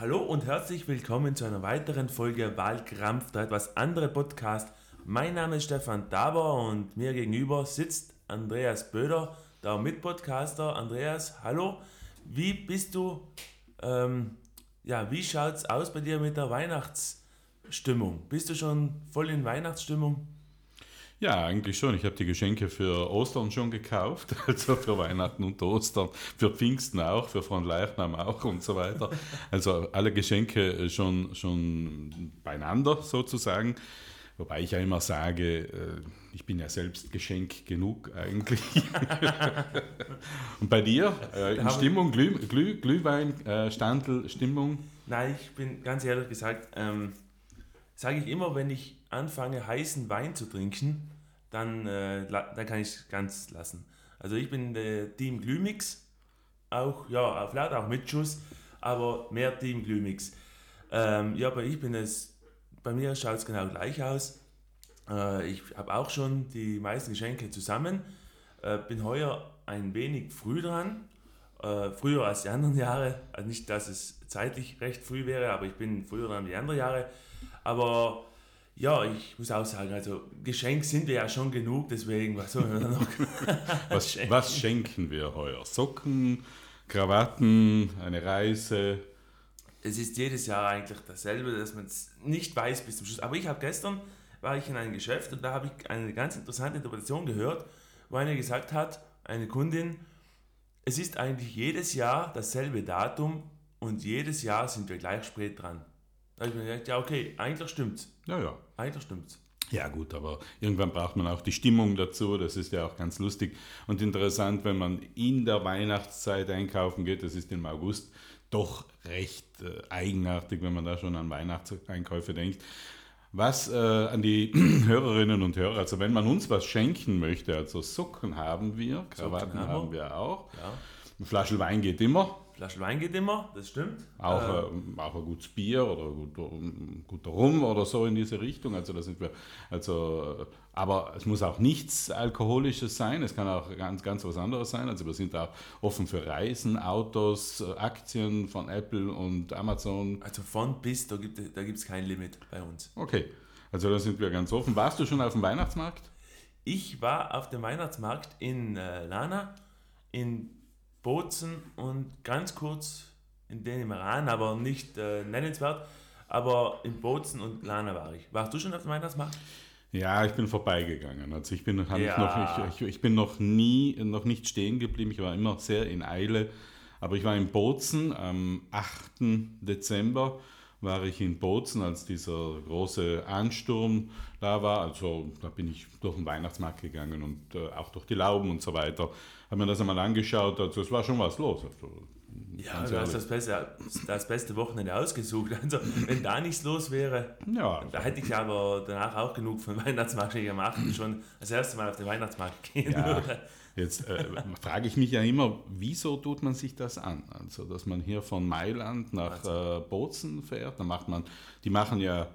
Hallo und herzlich willkommen zu einer weiteren Folge Wahlkrampf, der etwas andere Podcast. Mein Name ist Stefan Daber und mir gegenüber sitzt Andreas Böder, der Mitpodcaster. Andreas, hallo. Wie bist du, ähm, ja, wie schaut's aus bei dir mit der Weihnachtsstimmung? Bist du schon voll in Weihnachtsstimmung? Ja, eigentlich schon. Ich habe die Geschenke für Ostern schon gekauft, also für Weihnachten und Ostern, für Pfingsten auch, für Fronleichnam auch und so weiter. Also alle Geschenke schon, schon beieinander sozusagen. Wobei ich ja immer sage, äh, ich bin ja selbst Geschenk genug eigentlich. und bei dir? Äh, in Stimmung, Glüh, Glüh, Glühwein, äh, Standel, Stimmung? Nein, ich bin ganz ehrlich gesagt, ähm, sage ich immer, wenn ich anfange, heißen Wein zu trinken, dann, äh, dann kann ich es ganz lassen. Also ich bin der Team Glümix, auch, ja, vielleicht auch mit Schuss, aber mehr Team Glümix. Ähm, ja, aber ich bin es, bei mir schaut es genau gleich aus. Äh, ich habe auch schon die meisten Geschenke zusammen, äh, bin heuer ein wenig früh dran, äh, früher als die anderen Jahre. Also nicht, dass es zeitlich recht früh wäre, aber ich bin früher dran die anderen Jahre. Aber ja, ich muss auch sagen, also Geschenk sind wir ja schon genug, deswegen was sollen wir noch? was, was schenken wir heuer? Socken, Krawatten, eine Reise? Es ist jedes Jahr eigentlich dasselbe, dass man es nicht weiß bis zum Schluss. Aber ich habe gestern, war ich in einem Geschäft und da habe ich eine ganz interessante Interpretation gehört, wo eine gesagt hat, eine Kundin, es ist eigentlich jedes Jahr dasselbe Datum und jedes Jahr sind wir gleich spät dran. Da habe ich mir gedacht, ja okay, eigentlich stimmt's. Ja, ja. Eigentlich stimmt's. Ja gut, aber irgendwann braucht man auch die Stimmung dazu, das ist ja auch ganz lustig und interessant, wenn man in der Weihnachtszeit einkaufen geht, das ist im August doch recht äh, eigenartig, wenn man da schon an Weihnachtseinkäufe denkt. Was äh, an die Hörerinnen und Hörer, also wenn man uns was schenken möchte, also Socken haben wir, Krawatten haben, haben wir auch, ja. eine Flasche Wein geht immer, Flasche Wein geht immer, das stimmt. Auch, äh, äh, auch ein gutes Bier oder guter, guter Rum oder so in diese Richtung. Also da sind wir, also, aber es muss auch nichts Alkoholisches sein, es kann auch ganz, ganz was anderes sein. Also wir sind auch offen für Reisen, Autos, Aktien von Apple und Amazon. Also von bis, da gibt es da kein Limit bei uns. Okay, also da sind wir ganz offen. Warst du schon auf dem Weihnachtsmarkt? Ich war auf dem Weihnachtsmarkt in äh, Lana, in Bozen und ganz kurz in den im Iran, aber nicht äh, nennenswert. Aber in Bozen und Lana war ich. Warst du schon auf dem Weihnachtsmarkt? Ja, ich bin vorbeigegangen. Also ich bin, ja. ich noch, ich, ich, bin noch nie, noch nicht stehen geblieben. Ich war immer sehr in Eile. Aber ich war in Bozen am 8. Dezember war ich in Bozen, als dieser große Ansturm da war. Also da bin ich durch den Weihnachtsmarkt gegangen und äh, auch durch die Lauben und so weiter. Habe mir das einmal angeschaut. Also es war schon was los. Also, ja, du hast das beste, das beste Wochenende ausgesucht. Also, wenn da nichts los wäre, ja. da hätte ich aber danach auch genug von Weihnachtsmarkt gemacht und schon das erste Mal auf den Weihnachtsmarkt gehen ja. Jetzt äh, frage ich mich ja immer, wieso tut man sich das an? Also, dass man hier von Mailand nach äh, Bozen fährt, dann macht man, die machen ja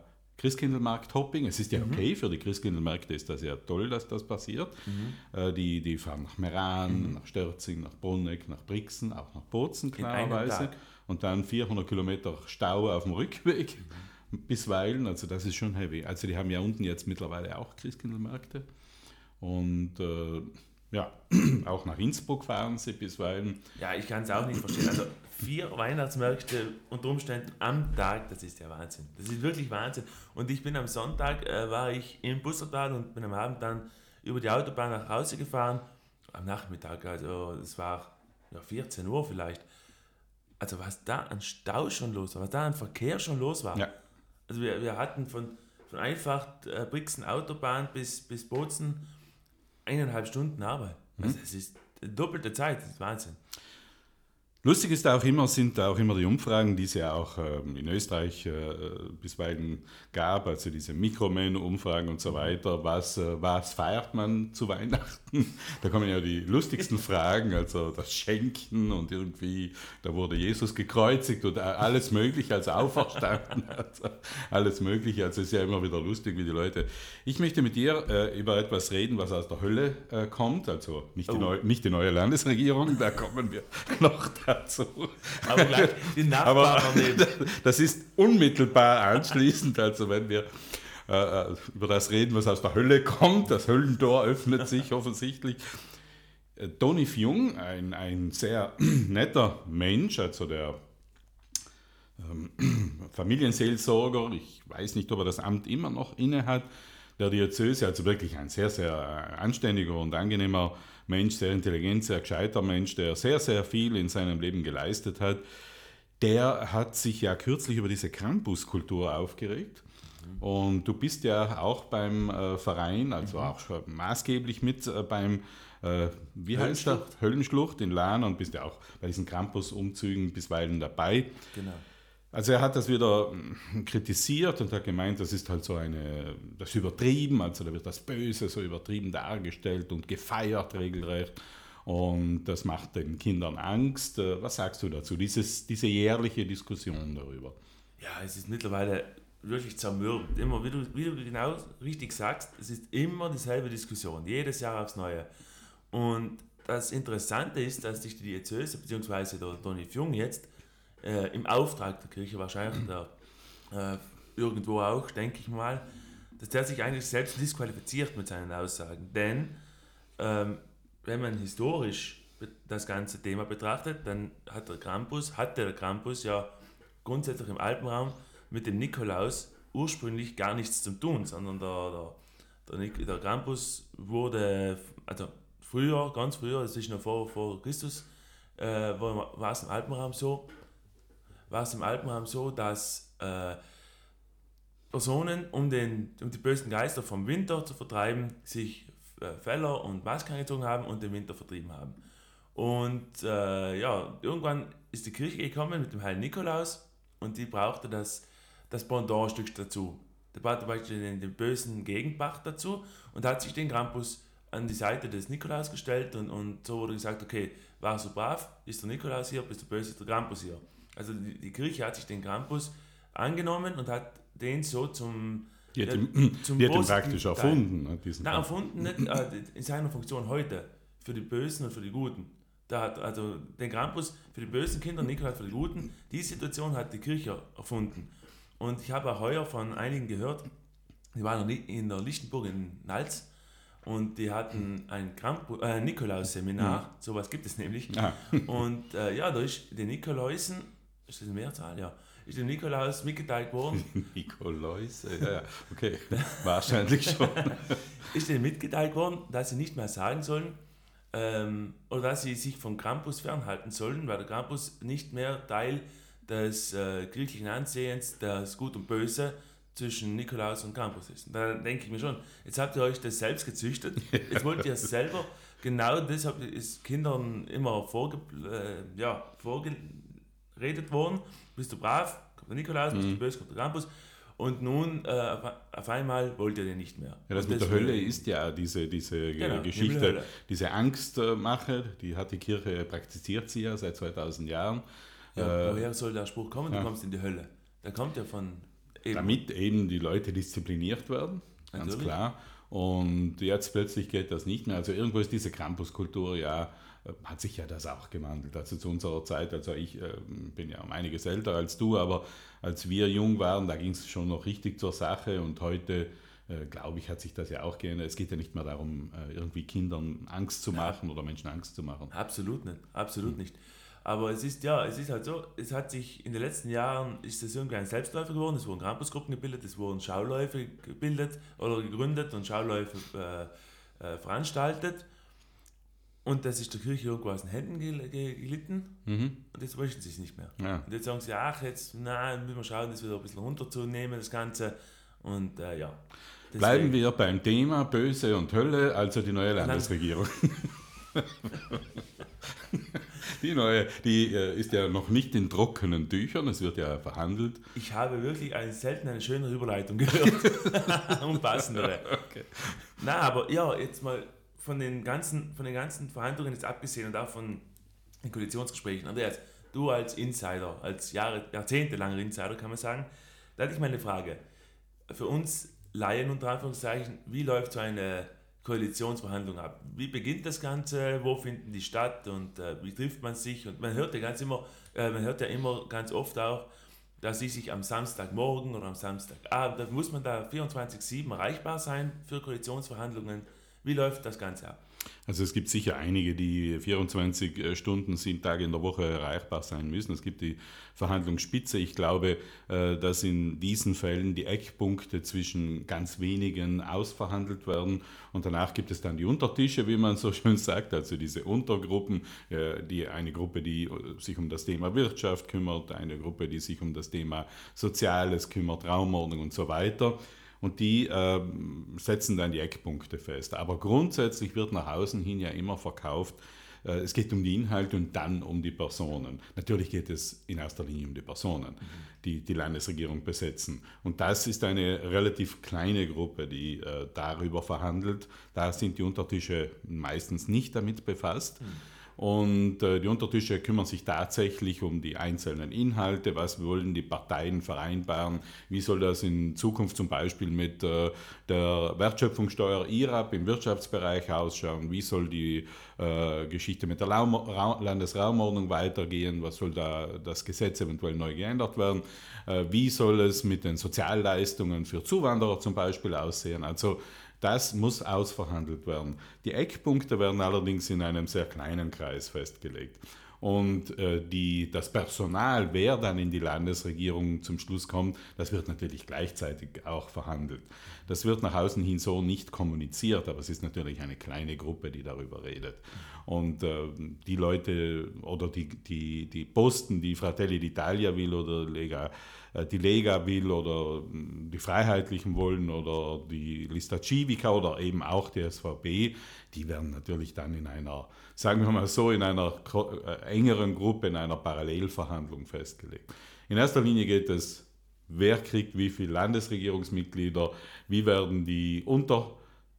Christkindlmarkt-Hopping. Es ist ja mhm. okay, mhm. für die Christkindlmärkte ist das ja toll, dass das passiert. Mhm. Äh, die, die fahren nach Meran, mhm. nach Stürzing, nach Bruneck, nach Brixen, auch nach Bozen klarerweise. Und dann 400 Kilometer Stau auf dem Rückweg. Bisweilen, also das ist schon heavy. Also die haben ja unten jetzt mittlerweile auch Christkindlmärkte. Und äh, ja, auch nach Innsbruck fahren sie bisweilen. Ja, ich kann es auch nicht verstehen. Also vier Weihnachtsmärkte unter Umständen am Tag, das ist ja Wahnsinn. Das ist wirklich Wahnsinn. Und ich bin am Sonntag, äh, war ich im Bussertal und bin am Abend dann über die Autobahn nach Hause gefahren. Am Nachmittag, also es war ja, 14 Uhr vielleicht. Also was da an Stau schon los war, was da an Verkehr schon los war. Ja. Also wir, wir hatten von, von einfach äh, Brixen Autobahn bis, bis Bozen eineinhalb Stunden Arbeit. Mhm. Also es ist doppelte Zeit, das ist Wahnsinn. Lustig ist auch immer, sind auch immer die Umfragen, die es ja auch ähm, in Österreich äh, bisweilen gab, also diese Mikromen-Umfragen und so weiter. Was, äh, was feiert man zu Weihnachten? Da kommen ja die lustigsten Fragen, also das Schenken und irgendwie, da wurde Jesus gekreuzigt und alles Mögliche, also auferstanden, also alles Mögliche. Also es ist ja immer wieder lustig, wie die Leute. Ich möchte mit dir äh, über etwas reden, was aus der Hölle äh, kommt, also nicht die, oh. neue, nicht die neue Landesregierung, da kommen wir noch da dazu. Aber gleich die Nachbarn Aber das ist unmittelbar anschließend, also wenn wir äh, über das reden, was aus der Hölle kommt, das Höllentor öffnet sich offensichtlich. Äh, Tony Fjung, ein, ein sehr netter Mensch, also der ähm, Familienseelsorger, ich weiß nicht, ob er das Amt immer noch inne hat, der Diözese, also wirklich ein sehr, sehr äh, anständiger und angenehmer Mensch, sehr intelligent, sehr gescheiter Mensch, der sehr, sehr viel in seinem Leben geleistet hat, der hat sich ja kürzlich über diese Krampuskultur aufgeregt. Und du bist ja auch beim äh, Verein, also auch schon maßgeblich mit äh, beim, äh, wie heißt der? Höllenschlucht in Lahn und bist ja auch bei diesen Campus-Umzügen bisweilen dabei. Genau. Also er hat das wieder mm, kritisiert und hat gemeint, das ist halt so eine, das ist übertrieben, also da wird das Böse so übertrieben dargestellt und gefeiert regelrecht und das macht den Kindern Angst. Äh, Was sagst du dazu, Dieses, diese jährliche Diskussion darüber? Ja, es ist mittlerweile wirklich zermürbend. Immer, wie du, wie du genau richtig sagst, es ist immer dieselbe Diskussion, jedes Jahr aufs Neue. Und das Interessante ist, dass sich die Diözese, beziehungsweise der Toni Fjung jetzt, äh, im Auftrag der Kirche wahrscheinlich, der, äh, irgendwo auch, denke ich mal, dass der sich eigentlich selbst disqualifiziert mit seinen Aussagen. Denn ähm, wenn man historisch das ganze Thema betrachtet, dann hat der Krampus, hatte der Krampus ja grundsätzlich im Alpenraum mit dem Nikolaus ursprünglich gar nichts zu tun, sondern der, der, der, der Krampus wurde, also früher, ganz früher, das ist noch vor, vor Christus, äh, war, war es im Alpenraum so, war es im Alpenraum so, dass äh, Personen, um, den, um die bösen Geister vom Winter zu vertreiben, sich äh, Fäller und Masken angezogen haben und den Winter vertrieben haben. Und äh, ja, irgendwann ist die Kirche gekommen mit dem Heiligen Nikolaus und die brauchte das, das Pendantstück dazu. Der brauchte beispielsweise den, den bösen Gegenbach dazu und hat sich den Krampus an die Seite des Nikolaus gestellt und, und so wurde gesagt, okay, war so brav, ist der Nikolaus hier, bist du böse, ist der Krampus hier. Also die, die Kirche hat sich den Krampus angenommen und hat den so zum, Die hat Ja, ihn, zum die hat ihn praktisch erfunden. ne, Nein, erfunden nicht äh, in seiner Funktion heute. Für die Bösen und für die Guten. Da hat also den Krampus für die bösen Kinder, Nikolaus für die Guten. Die Situation hat die Kirche erfunden. Und ich habe auch heuer von einigen gehört, die waren in der Lichtenburg in Nalz und die hatten ein Krampu- äh, Nikolaus-Seminar. Sowas gibt es nämlich. Ah. Und äh, ja, da ist den Nikolausen, ist das eine Mehrzahl? Ja. Ist dem Nikolaus mitgeteilt worden, Nikolaus, ja, ja, okay, wahrscheinlich schon. ist denen mitgeteilt worden, dass sie nicht mehr sagen sollen, ähm, oder dass sie sich vom Krampus fernhalten sollen, weil der Krampus nicht mehr Teil des äh, kirchlichen Ansehens, das Gut und Böse zwischen Nikolaus und Krampus ist. Und da denke ich mir schon, jetzt habt ihr euch das selbst gezüchtet, jetzt wollt ihr es selber, genau deshalb ist Kindern immer vorge äh, ja, vorgeredet worden, bist du brav, kommt der Nikolaus, bist du böse, kommt der Krampus. Und nun, äh, auf, einmal wollt ihr den nicht mehr. Ja, das Und mit der Hölle ist ja diese, diese Genau, Geschichte, diese Angstmache, die hat die Kirche, praktiziert sie ja seit 2000 Jahren. Ja, Äh, woher soll der Spruch kommen, du ja. kommst in die Hölle? Der kommt ja von eben. damit eben die Leute diszipliniert werden, ganz Natürlich. klar. Und jetzt plötzlich geht das nicht mehr. Also irgendwo ist diese Campuskultur, ja, äh, hat sich ja das auch gewandelt. Also zu unserer Zeit, also ich äh, bin ja um einiges älter als du, aber als wir jung waren, da ging es schon noch richtig zur Sache und heute, äh, glaube ich, hat sich das ja auch geändert. Es geht ja nicht mehr darum, äh, irgendwie Kindern Angst zu machen oder Menschen Angst zu machen. Absolut nicht, absolut nicht. Aber es ist ja, es ist halt so, es hat sich in den letzten Jahren, ist das irgendwie ein Selbstläufer geworden, es wurden Campusgruppen gebildet, es wurden Schauläufe gebildet oder gegründet und Schauläufe äh, äh, veranstaltet. Und das ist der Kirche irgendwo aus den Händen gel- ge- gelitten Mhm. und jetzt möchten sie es nicht mehr. Ja. Und jetzt sagen sie, ach, jetzt, nein, müssen wir schauen, das wieder ein bisschen runterzunehmen, das Ganze. Und äh, ja. Bleiben Deswegen- wir beim Thema Böse und Hölle, also die neue Landesregierung. die neue, die äh, ist ja noch nicht in trockenen Tüchern, es wird ja verhandelt. Ich habe wirklich eine, selten eine schönere Überleitung gehört. Unpassendere. Okay. Na, aber ja, jetzt mal von den ganzen, von den ganzen Verhandlungen jetzt abgesehen und auch von den Koalitionsgesprächen. Andreas, du als Insider, als Jahre, jahrzehntelanger Insider kann man sagen, da hatte ich mal eine Frage. Für uns Laien unter Anführungszeichen, wie läuft so eine Koalitionsverhandlungen ab. Wie beginnt das Ganze? Wo finden die statt und äh, wie trifft man sich? Und man hört ja ganz immer, äh, man hört ja immer ganz oft auch, dass sie sich am Samstagmorgen oder am Samstagabend, da muss man da 24-7 erreichbar sein für Koalitionsverhandlungen. Wie läuft das Ganze ab? Also es gibt sicher einige, die 24 äh, Stunden, sieben Tage in der Woche erreichbar sein müssen. Es gibt die Verhandlungsspitze. Ich glaube, äh, dass in diesen Fällen die Eckpunkte zwischen ganz wenigen ausverhandelt werden und danach gibt es dann die Untertische, wie man so schön sagt, also diese Untergruppen, äh, die eine Gruppe, die sich um das Thema Wirtschaft kümmert, eine Gruppe, die sich um das Thema Soziales kümmert, Raumordnung und so weiter und die äh, setzen dann die Eckpunkte fest. Aber grundsätzlich wird nach außen hin ja immer verkauft, äh, es geht um die Inhalte und dann um die Personen. Natürlich geht es in erster Linie um die Personen, die die Landesregierung besetzen. Und das ist eine relativ kleine Gruppe, die äh, darüber verhandelt. Da sind die Untertische meistens nicht damit befasst. Mhm und äh, die Untertische kümmern sich tatsächlich um die einzelnen Inhalte. Was wollen die Parteien vereinbaren? Wie soll das in Zukunft zum Beispiel mit äh, der Wertschöpfungssteuer IRAP im Wirtschaftsbereich ausschauen? Wie soll die äh, Geschichte mit der Raum Ra Landesraumordnung weitergehen? Was soll da das Gesetz eventuell neu geändert werden? Wie soll es mit den Sozialleistungen für Zuwanderer zum Beispiel aussehen? Also das muss ausverhandelt werden. Die Eckpunkte werden allerdings in einem sehr kleinen Kreis festgelegt. Und äh, die, das Personal, wer dann in die Landesregierung zum Schluss kommt, das wird natürlich gleichzeitig auch verhandelt. Das wird nach außen hin so nicht kommuniziert, aber es ist natürlich eine kleine Gruppe, die darüber redet. Und äh, die Leute oder die, die, die Posten, die Fratelli d'Italia will oder Lega, die Lega will oder hm, die Freiheitlichen wollen oder die Lista Civica oder eben auch die SVP, die werden natürlich dann in einer, sagen wir mal so, in einer äh, engeren Gruppe, in einer Parallelverhandlung festgelegt. In erster Linie geht es, wer kriegt wie viele Landesregierungsmitglieder, wie werden die unter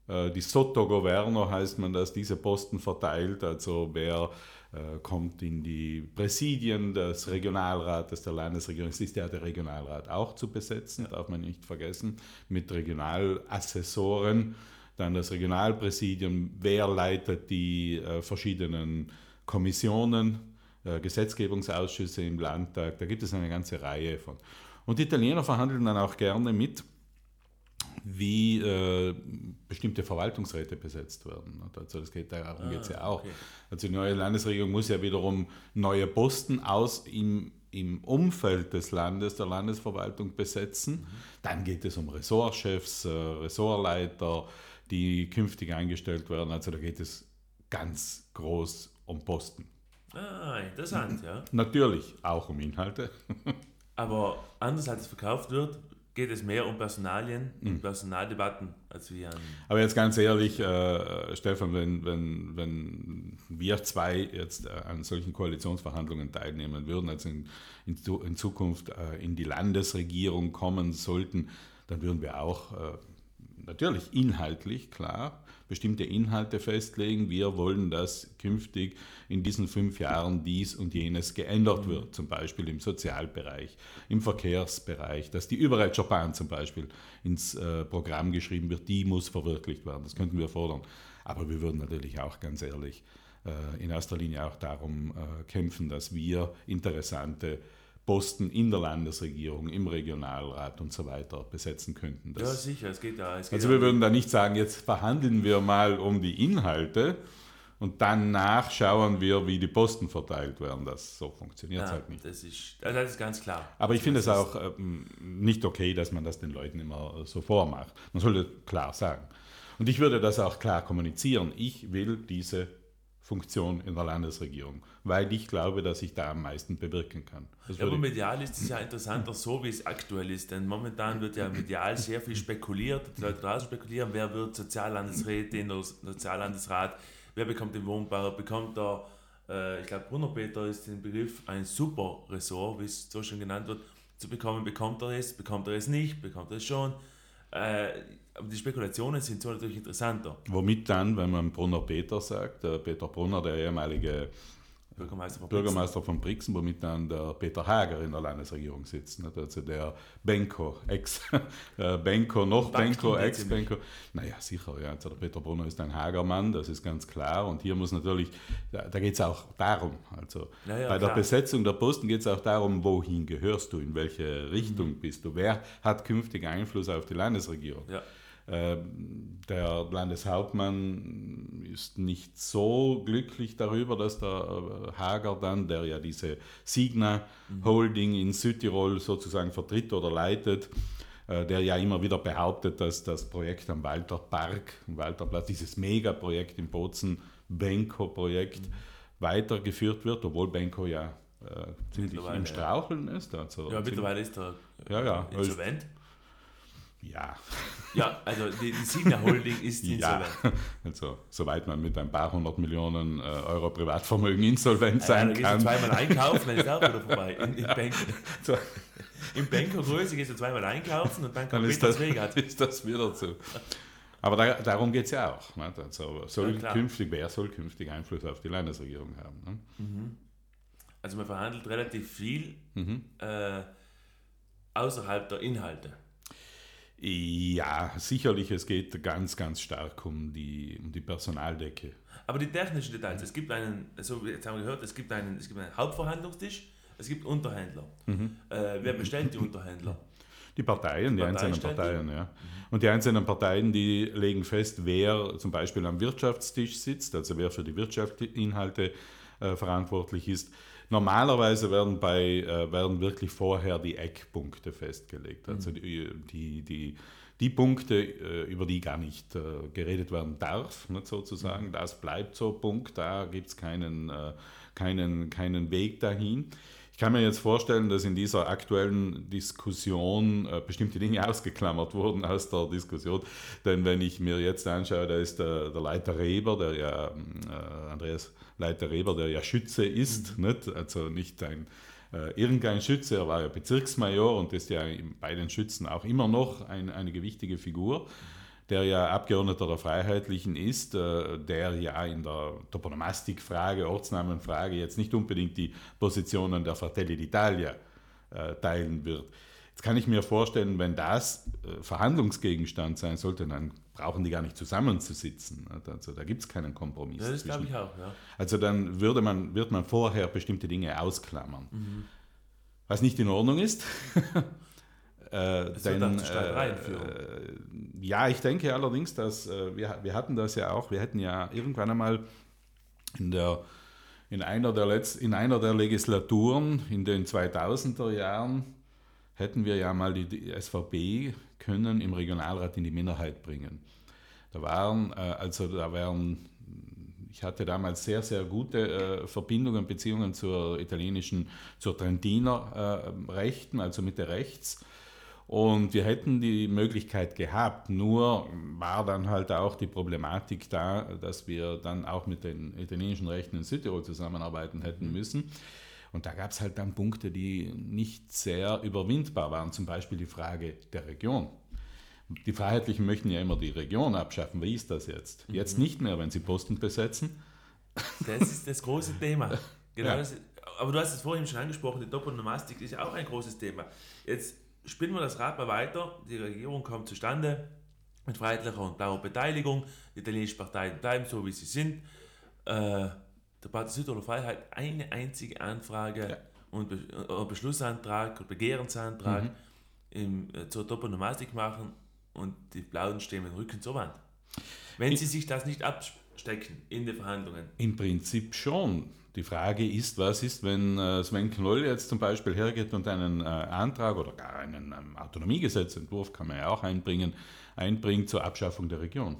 äh, die Sottogoverno heißt man das, diese Posten verteilt, also wer äh, kommt in die Präsidien des Regionalrates der Landesregierung. Es ist ja der Regionalrat auch zu besetzen, darf man nicht vergessen, mit Regionalassessoren. Dann das Regionalpräsidium, wer leitet die äh, verschiedenen Kommissionen, äh, Gesetzgebungsausschüsse im Landtag. Da gibt es eine ganze Reihe von. Und die Italiener verhandeln dann auch gerne mit wie äh, bestimmte Verwaltungsräte besetzt werden. Also das geht, darum ah, geht es ja auch. Okay. Also die neue Landesregierung muss ja wiederum neue Posten aus im, im Umfeld des Landes, der Landesverwaltung besetzen. Mhm. Dann geht es um Ressortchefs, äh, Ressortleiter, die künftig eingestellt werden. Also da geht es ganz groß um Posten. Ah, interessant, ja. Natürlich auch um Inhalte. Aber anders als es verkauft wird, geht es mehr um Personalien und mhm. Personaldebatten als an. Aber jetzt ganz ehrlich, äh, Stefan, wenn, wenn, wenn wir zwei jetzt äh, an solchen Koalitionsverhandlungen teilnehmen würden, also in, in, in Zukunft äh, in die Landesregierung kommen sollten, dann würden wir auch äh, natürlich inhaltlich, klar, bestimmte Inhalte festlegen. Wir wollen, dass künftig in diesen fünf Jahren dies und jenes geändert mhm. wird, zum Beispiel im Sozialbereich, im Verkehrsbereich, dass die Überreitscherbahn zum Beispiel ins äh, Programm geschrieben wird, die muss verwirklicht werden. Das könnten wir fordern. Aber wir würden natürlich auch ganz ehrlich äh, in erster Linie auch darum äh, kämpfen, dass wir interessante Posten in der Landesregierung, im Regionalrat und so weiter besetzen könnten. Das, ja, sicher, es geht ja. Es geht also wir würden da nicht sagen, jetzt verhandeln wir mal um die Inhalte und danach schauen wir, wie die Posten verteilt werden. Das so funktioniert ja, halt nicht. Das ist, das ist ganz klar. Aber ich finde es auch ähm, nicht okay, dass man das den Leuten immer so vormacht. Man sollte klar sagen. Und ich würde das auch klar kommunizieren. Ich will diese Funktion in der Landesregierung, weil ich glaube, dass ich da am meisten bewirken kann. Ja, aber medial ist es ja interessanter so, wie es aktuell ist, denn momentan wird ja medial sehr viel spekuliert, die Leute draußen spekulieren, wer wird Soziallandesrätin oder Soziallandesrat, wer bekommt den Wohnbau, bekommt er, äh, ich glaube Bruno Peter ist den Begriff, ein super Ressort, wie es so schon genannt wird, zu bekommen, bekommt er es, bekommt er es nicht, bekommt er es schon. Äh, aber die Spekulationen sind so natürlich interessanter. Womit dann, wenn man Brunner Peter sagt, der Peter Brunner, der ehemalige Bürgermeister von Bürgermeister von Brixen, womit dann der Peter Hager in der Landesregierung sitzt. Nicht? Also der Benko, Ex-Benko, noch Benko, Ex-Benko. Naja, sicher, ja. Also der Peter Brunner ist ein Hagermann, das ist ganz klar. Und hier muss natürlich, da, da geht es auch darum. Also ja, ja, bei der Besetzung der Posten geht es auch darum, wohin gehörst du, in welche Richtung mhm. bist du, wer hat künftig Einfluss auf die Landesregierung. Ja. Ähm, der Landeshauptmann ist nicht so glücklich darüber, dass der äh, Hager dann, der ja diese Signa Holding in Südtirol sozusagen vertritt oder leitet, äh, der ja immer wieder behauptet, dass das Projekt am Walter Park, am Walterplatz, dieses Megaprojekt im Bozen, Benko-Projekt, mhm. weitergeführt wird, obwohl Benko ja äh, ziemlich im Straucheln ist. Also ja, mittlerweile ist er ja, ja, insolvent. Ja. Ja, also die, die Signa Holding ist insolvent. Ja, also soweit man mit ein paar hundert Millionen äh, Euro Privatvermögen insolvent sein ja, kann. Du zweimal einkaufen, dann ist auch wieder vorbei. In, in Bank, so. Im Bankergröße gehst du zweimal einkaufen und dann kommt dann ist das, das ist das wieder so. Aber da, darum geht es ja auch. Ne? Also soll ja, künftig, wer soll künftig Einfluss auf die Landesregierung haben? Ne? Mhm. Also man verhandelt relativ viel mhm. äh, außerhalb der Inhalte. Ja, sicherlich, es geht ganz, ganz stark um die, um die Personaldecke. Aber die technischen Details, es gibt einen, so jetzt haben wir gehört, es gibt einen, es gibt einen Hauptverhandlungstisch, es gibt Unterhändler. Mhm. Äh, wer bestellt die Unterhändler? Die Parteien, die, die einzelnen Parteien, ja. Mhm. Und die einzelnen Parteien, die legen fest, wer zum Beispiel am Wirtschaftstisch sitzt, also wer für die Wirtschaftsinhalte äh, verantwortlich ist. Normalerweise werden, bei, äh, werden wirklich vorher die Eckpunkte festgelegt. Also mhm. die, die, die, die, Punkte, äh, über die gar nicht äh, geredet werden darf, nicht sozusagen. Mhm. Das bleibt so Punkt, da gibt es keinen, äh, keinen, keinen Weg dahin. Ich kann mir jetzt vorstellen, dass in dieser aktuellen Diskussion äh, bestimmte Dinge ausgeklammert wurden aus der Diskussion. Denn wenn ich mir jetzt anschaue, da ist der, der Leiter Reber, der ja äh, Andreas Leiter Reber, der ja Schütze ist, mhm. nicht? also nicht ein äh, irgendein Schütze, er war ja Bezirksmajor und ist ja bei den Schützen auch immer noch ein, eine gewichtige Figur, der ja Abgeordneter der Freiheitlichen ist, äh, der ja in der Toponomastikfrage, Ortsnamenfrage jetzt nicht unbedingt die Positionen der Fratelli d'Italia äh, teilen wird. Jetzt kann ich mir vorstellen, wenn das äh, Verhandlungsgegenstand sein sollte, dann brauchen die gar nicht zusammenzusitzen. Also da gibt es keinen Kompromiss. Das glaube ich auch, ja. Also dann würde man, wird man vorher bestimmte Dinge ausklammern. Mhm. Was nicht in Ordnung ist. äh, denn, äh, äh, ja, ich denke allerdings, dass äh, wir, wir hatten das ja auch, wir hätten ja irgendwann einmal in der in einer der, Letz-, in einer der Legislaturen in den 2000er Jahren hätten wir ja mal die, SVP können im Regionalrat in die Minderheit bringen. Da waren, äh, also da wären, ich hatte damals sehr, sehr gute äh, Verbindungen, Beziehungen zur italienischen, zur Trentiner äh, Rechten, also Mitte rechts. Und wir hätten die Möglichkeit gehabt, nur war dann halt auch die Problematik da, dass wir dann auch mit den italienischen Rechten in Südtirol zusammenarbeiten hätten müssen. Und da gab es halt dann Punkte, die nicht sehr überwindbar waren, zum Beispiel die Frage der Region. Die Freiheitlichen möchten ja immer die Region abschaffen. Wie ist das jetzt? Mhm. Jetzt nicht mehr, wenn sie Posten besetzen. Das ist das große Thema. Genau ja. das, aber du hast es vorhin schon angesprochen, die Doppelnomastik ist ja auch ein großes Thema. Jetzt spinnen wir das Rad mal weiter. Die Regierung kommt zustande mit freiheitlicher und blauer Beteiligung. Die italienischen Parteien bleiben so, wie sie sind. Äh, der Party Südtiroler Freiheit eine einzige Anfrage ja. und Be äh, Beschlussantrag oder Begehrensantrag mhm. im, äh, zur Toponomastik machen und die Blauen stehen mit dem Rücken zur Wand. Wenn in, sie sich das nicht abstecken in den Verhandlungen. Im Prinzip schon. Die Frage ist, was ist, wenn äh, Sven Knoll jetzt zum Beispiel hergeht und einen äh, Antrag oder gar einen ähm, Autonomiegesetzentwurf, kann man ja auch einbringen, einbringt zur Abschaffung der Region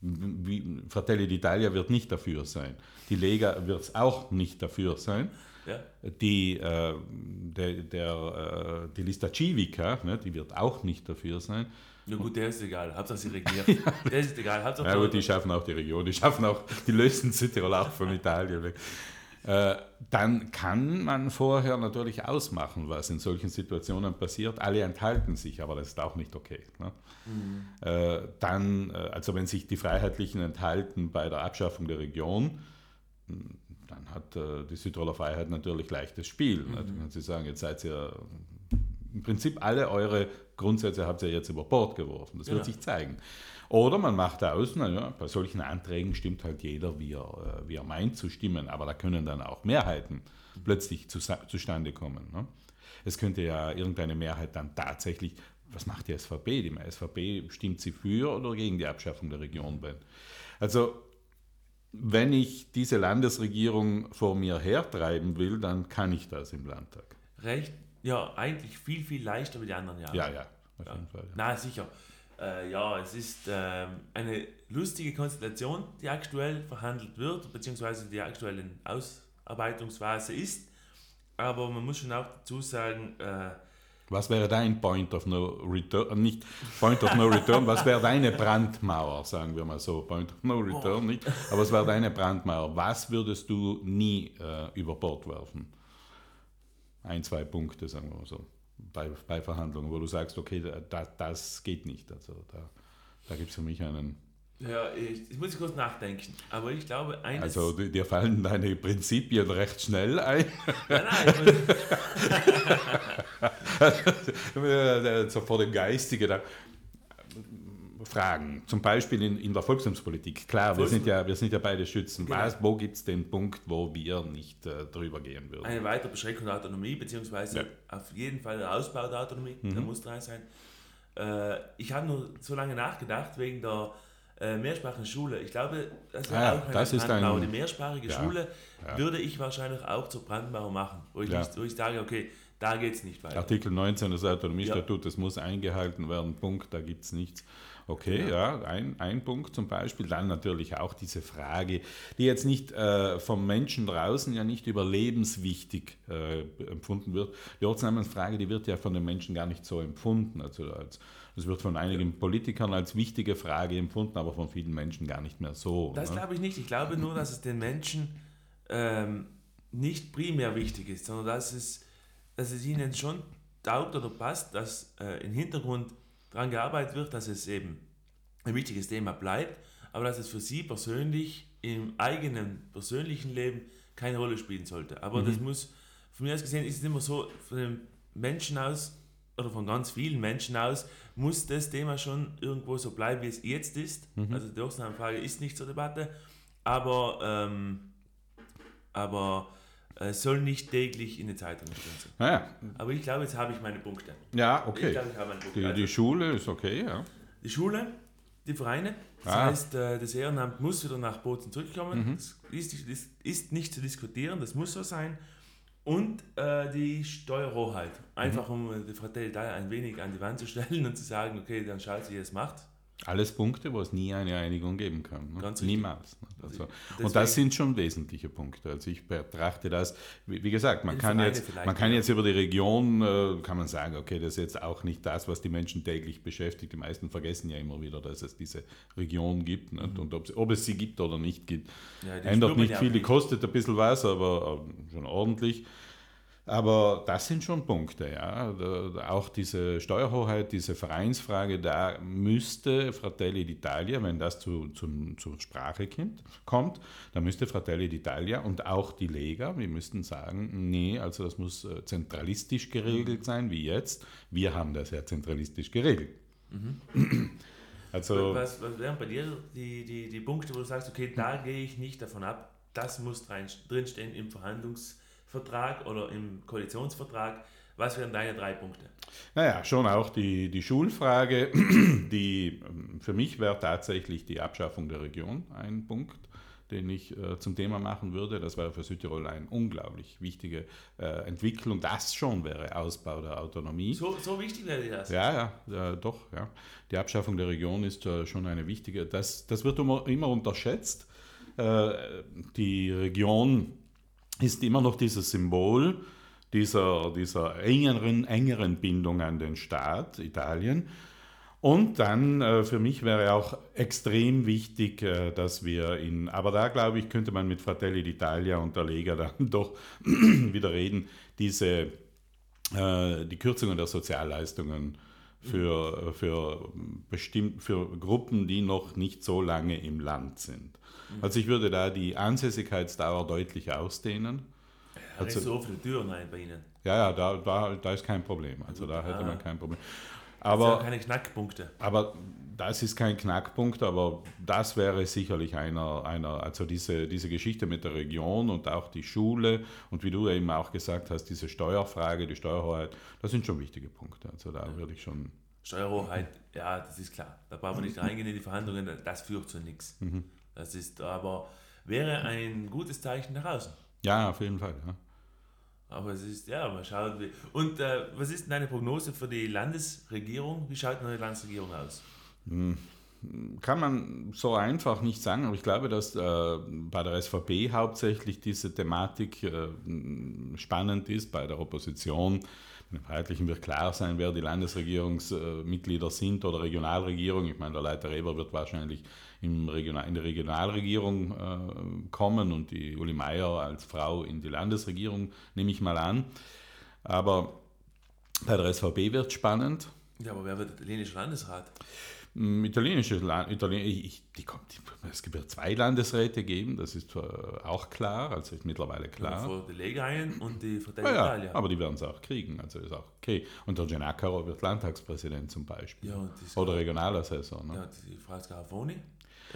wie, Fratelli d'Italia wird nicht dafür sein. Die Lega wird es auch nicht dafür sein. Ja. Die, äh, der, der, äh, die Lista Civica, ne, die wird auch nicht dafür sein. Ja gut, der ist egal. Hauptsache sie regiert. ja. Der ist egal. Hauptsache ja gut, die schaffen auch die Region. Die schaffen auch, die lösen Südtirol auch von Italien weg. Äh, dann kann man vorher natürlich ausmachen, was in solchen Situationen passiert. Alle enthalten sich, aber das ist auch nicht okay. Ne? Mhm. Äh, dann, äh, also wenn sich die Freiheitlichen enthalten bei der Abschaffung der Region, dann hat die Südtiroler Freiheit natürlich leichtes Spiel. Mhm. Dann können Sie sagen, jetzt seid ihr im Prinzip alle eure Grundsätze habt ihr jetzt über Bord geworfen. Das wird ja. sich zeigen. Oder man macht aus, naja, bei solchen Anträgen stimmt halt jeder, wie er, äh, wie er meint zu stimmen, aber da können dann auch Mehrheiten plötzlich zu, zustande kommen. Ne? Es könnte ja irgendeine Mehrheit dann tatsächlich, was macht die SVP? Die SVP stimmt sie für oder gegen die Abschaffung der Region Also wenn ich diese Landesregierung vor mir hertreiben will, dann kann ich das im Landtag. Recht, ja, eigentlich viel, viel leichter wie die anderen Jahre. Ja, ja, auf ja. jeden Fall. Ja. Na, sicher. Äh, ja, es ist äh, eine lustige Konstellation, die aktuell verhandelt wird, beziehungsweise die aktuell in Ausarbeitungsphase ist. Aber man muss schon auch dazu sagen, äh, was wäre dein Point of No Return? Äh, nicht Point of No Return, was wäre deine Brandmauer, sagen wir mal so. Point of No Return oh. nicht, aber was wäre deine Brandmauer? Was würdest du nie äh, über Bord werfen? Ein, zwei Punkte, sagen wir mal so, bei, bei Verhandlungen, wo du sagst, okay, da, das geht nicht. Also da, da gibt es für mich einen ja, ich, ich, muss kurz nachdenken. Aber ich glaube, eines. Also, dir fallen deine Prinzipien recht schnell ein. Nein, nein. so vor dem Geistigen. Fragen, zum Beispiel in, in der Volkstumspolitik. Klar, wir sind, ja, wir sind ja beide Schützen. Genau. Was, wo gibt es den Punkt, wo wir nicht äh, drüber gehen würden? Eine weitere Beschränkung der Autonomie, beziehungsweise ja. auf jeden Fall der Ausbau der Autonomie, mhm. der muss dran sein. Äh, ich habe nur so lange nachgedacht wegen der äh, mehrsprachige Schule. Ich glaube, das, ah, auch das ist ein, Die mehrsprachige ja, Schule ja. würde ich wahrscheinlich auch zur Brandmauer machen, wo ich, nicht, wo ich sage, okay, da geht es nicht weiter. Artikel 19 des Autonomiestatuts, das muss eingehalten werden, Punkt, da gibt es nichts. Okay, ja, ein, ein Punkt zum Beispiel. Dann natürlich auch diese Frage, die jetzt nicht äh, vom Menschen draußen ja nicht überlebenswichtig äh, empfunden wird. Die Ortsnamensfrage, die wird ja von den Menschen gar nicht so empfunden. Also als das wird von einigen Politikern als wichtige Frage empfunden, aber von vielen Menschen gar nicht mehr so. Das ne? glaube ich nicht. Ich glaube nur, dass es den Menschen ähm, nicht primär wichtig ist, sondern dass es, dass es ihnen schon taugt oder passt, dass äh, im Hintergrund daran gearbeitet wird, dass es eben ein wichtiges Thema bleibt, aber dass es für sie persönlich im eigenen persönlichen Leben keine Rolle spielen sollte. Aber mhm. das muss, von mir aus gesehen, ist es immer so, von den Menschen aus oder von ganz vielen Menschen aus, muss das Thema schon irgendwo so bleiben, wie es jetzt ist. Mhm. Also die Ausnahmefrage ist nicht zur Debatte, aber, ähm, aber äh, soll nicht täglich in die Zeitung stehen. Ja. Aber ich glaube, jetzt habe ich meine Punkte. Ja, okay. Ich glaube, ich habe meine Punkte. Die, die Schule ist okay, ja. Die Schule, die Vereine, das ah. heißt, äh, das Ehrenamt muss wieder nach Bozen zurückkommen. Mhm. Das ist, ist, ist nicht zu diskutieren, das muss so sein. Und äh, die Steuerrohheit. Einfach mhm. um die Fratelli Italia ein wenig an die Wand zu stellen und zu sagen, okay, dann schaut, wie ihr es macht. Alles Punkte, wo es nie eine Einigung geben kann. Ne? Niemals. Ne? Also, und das sind schon wesentliche Punkte. Also ich betrachte das, wie, wie gesagt, man kann, jetzt, man kann jetzt über die Region, äh, kann man sagen, okay, das ist jetzt auch nicht das, was die Menschen täglich beschäftigt. Die meisten vergessen ja immer wieder, dass es diese Region gibt. Mhm. Und ob, ob, es sie gibt oder nicht gibt, ja, ändert nicht viel. Die kostet ein bisschen was, aber äh, schon ordentlich. Aber das sind schon Punkte, ja. Auch diese Steuerhoheit, diese Vereinsfrage, da müsste Fratelli d'Italia, wenn das zu, zum, zur Sprache kommt, dann müsste Fratelli d'Italia und auch die Lega, wir müssten sagen, nee, also das muss äh, zentralistisch geregelt sein, wie jetzt. Wir haben das ja zentralistisch geregelt. Mhm. Also, was, was wären bei dir die, die, die Punkte, wo du sagst, okay, da gehe ich nicht davon ab, das muss drinstehen im Verhandlungs- Vertrag oder im Koalitionsvertrag. Was wären deine drei Punkte? Naja, schon auch die, die Schulfrage. Die, ähm, für mich wäre tatsächlich die Abschaffung der Region ein Punkt, den ich äh, zum Thema machen würde. Das wäre für Südtirol eine unglaublich wichtige äh, Entwicklung. Das schon wäre Ausbau der Autonomie. So, so wichtig wäre das? Ja, ja, äh, doch. Ja. Die Abschaffung der Region ist äh, schon eine wichtige. Das, das wird immer, immer unterschätzt. Äh, die Region ist immer noch dieses Symbol dieser, dieser engeren, engeren Bindung an den Staat Italien. Und dann äh, für mich wäre auch extrem wichtig, äh, dass wir in, aber da glaube ich, könnte man mit Fratelli d'Italia und der Lega dann doch wieder reden, diese, äh, die Kürzungen der Sozialleistungen für, für, bestimmt, für Gruppen, die noch nicht so lange im Land sind. Also ich würde da die Ansässigkeitsdauer deutlich ausdehnen. Da also, so viele Türen bei Ihnen. Ja, ja, da, da, da ist kein Problem. Also da hätte man kein Problem. Aber, das keine Knackpunkte. Aber das ist kein Knackpunkt, aber das wäre sicherlich einer, einer also diese, diese Geschichte mit der Region und auch die Schule und wie du eben auch gesagt hast, diese Steuerfrage, die Steuerhoheit, das sind schon wichtige Punkte. Also da würde ich schon. Steuerhoheit, ja, das ist klar. Da brauchen wir nicht reingehen in die Verhandlungen, das führt zu nichts. Mhm. Das ist aber, wäre ein gutes Zeichen nach außen. Ja, auf jeden Fall. Ja. Aber es ist, ja, mal schauen. Und äh, was ist denn deine Prognose für die Landesregierung? Wie schaut eine Landesregierung aus? Hm, kann man so einfach nicht sagen, aber ich glaube, dass äh, bei der SVP hauptsächlich diese Thematik äh, spannend ist, bei der Opposition. Den Freiheitlichen wird klar sein, wer die Landesregierungsmitglieder sind oder Regionalregierung. Ich meine, der Leiter Reber wird wahrscheinlich im Regional, in die Regionalregierung äh, kommen und die Uli Meier als Frau in die Landesregierung, nehme ich mal an. Aber bei der SVP wird es spannend. Ja, aber wer wird der italienische Landesrat? Hm, italienische Italien, ich, die kommt, es wird zwei Landesräte geben, das ist auch klar, also ist mittlerweile klar. Ja, die Legaien und die Fratelli ja, Italia. aber die werden es auch kriegen, also ist auch okay. Und der Genacaro wird Landtagspräsident zum Beispiel. Ja, Oder Regionalassessor. Ne? Ja, die Frau Scarafoni.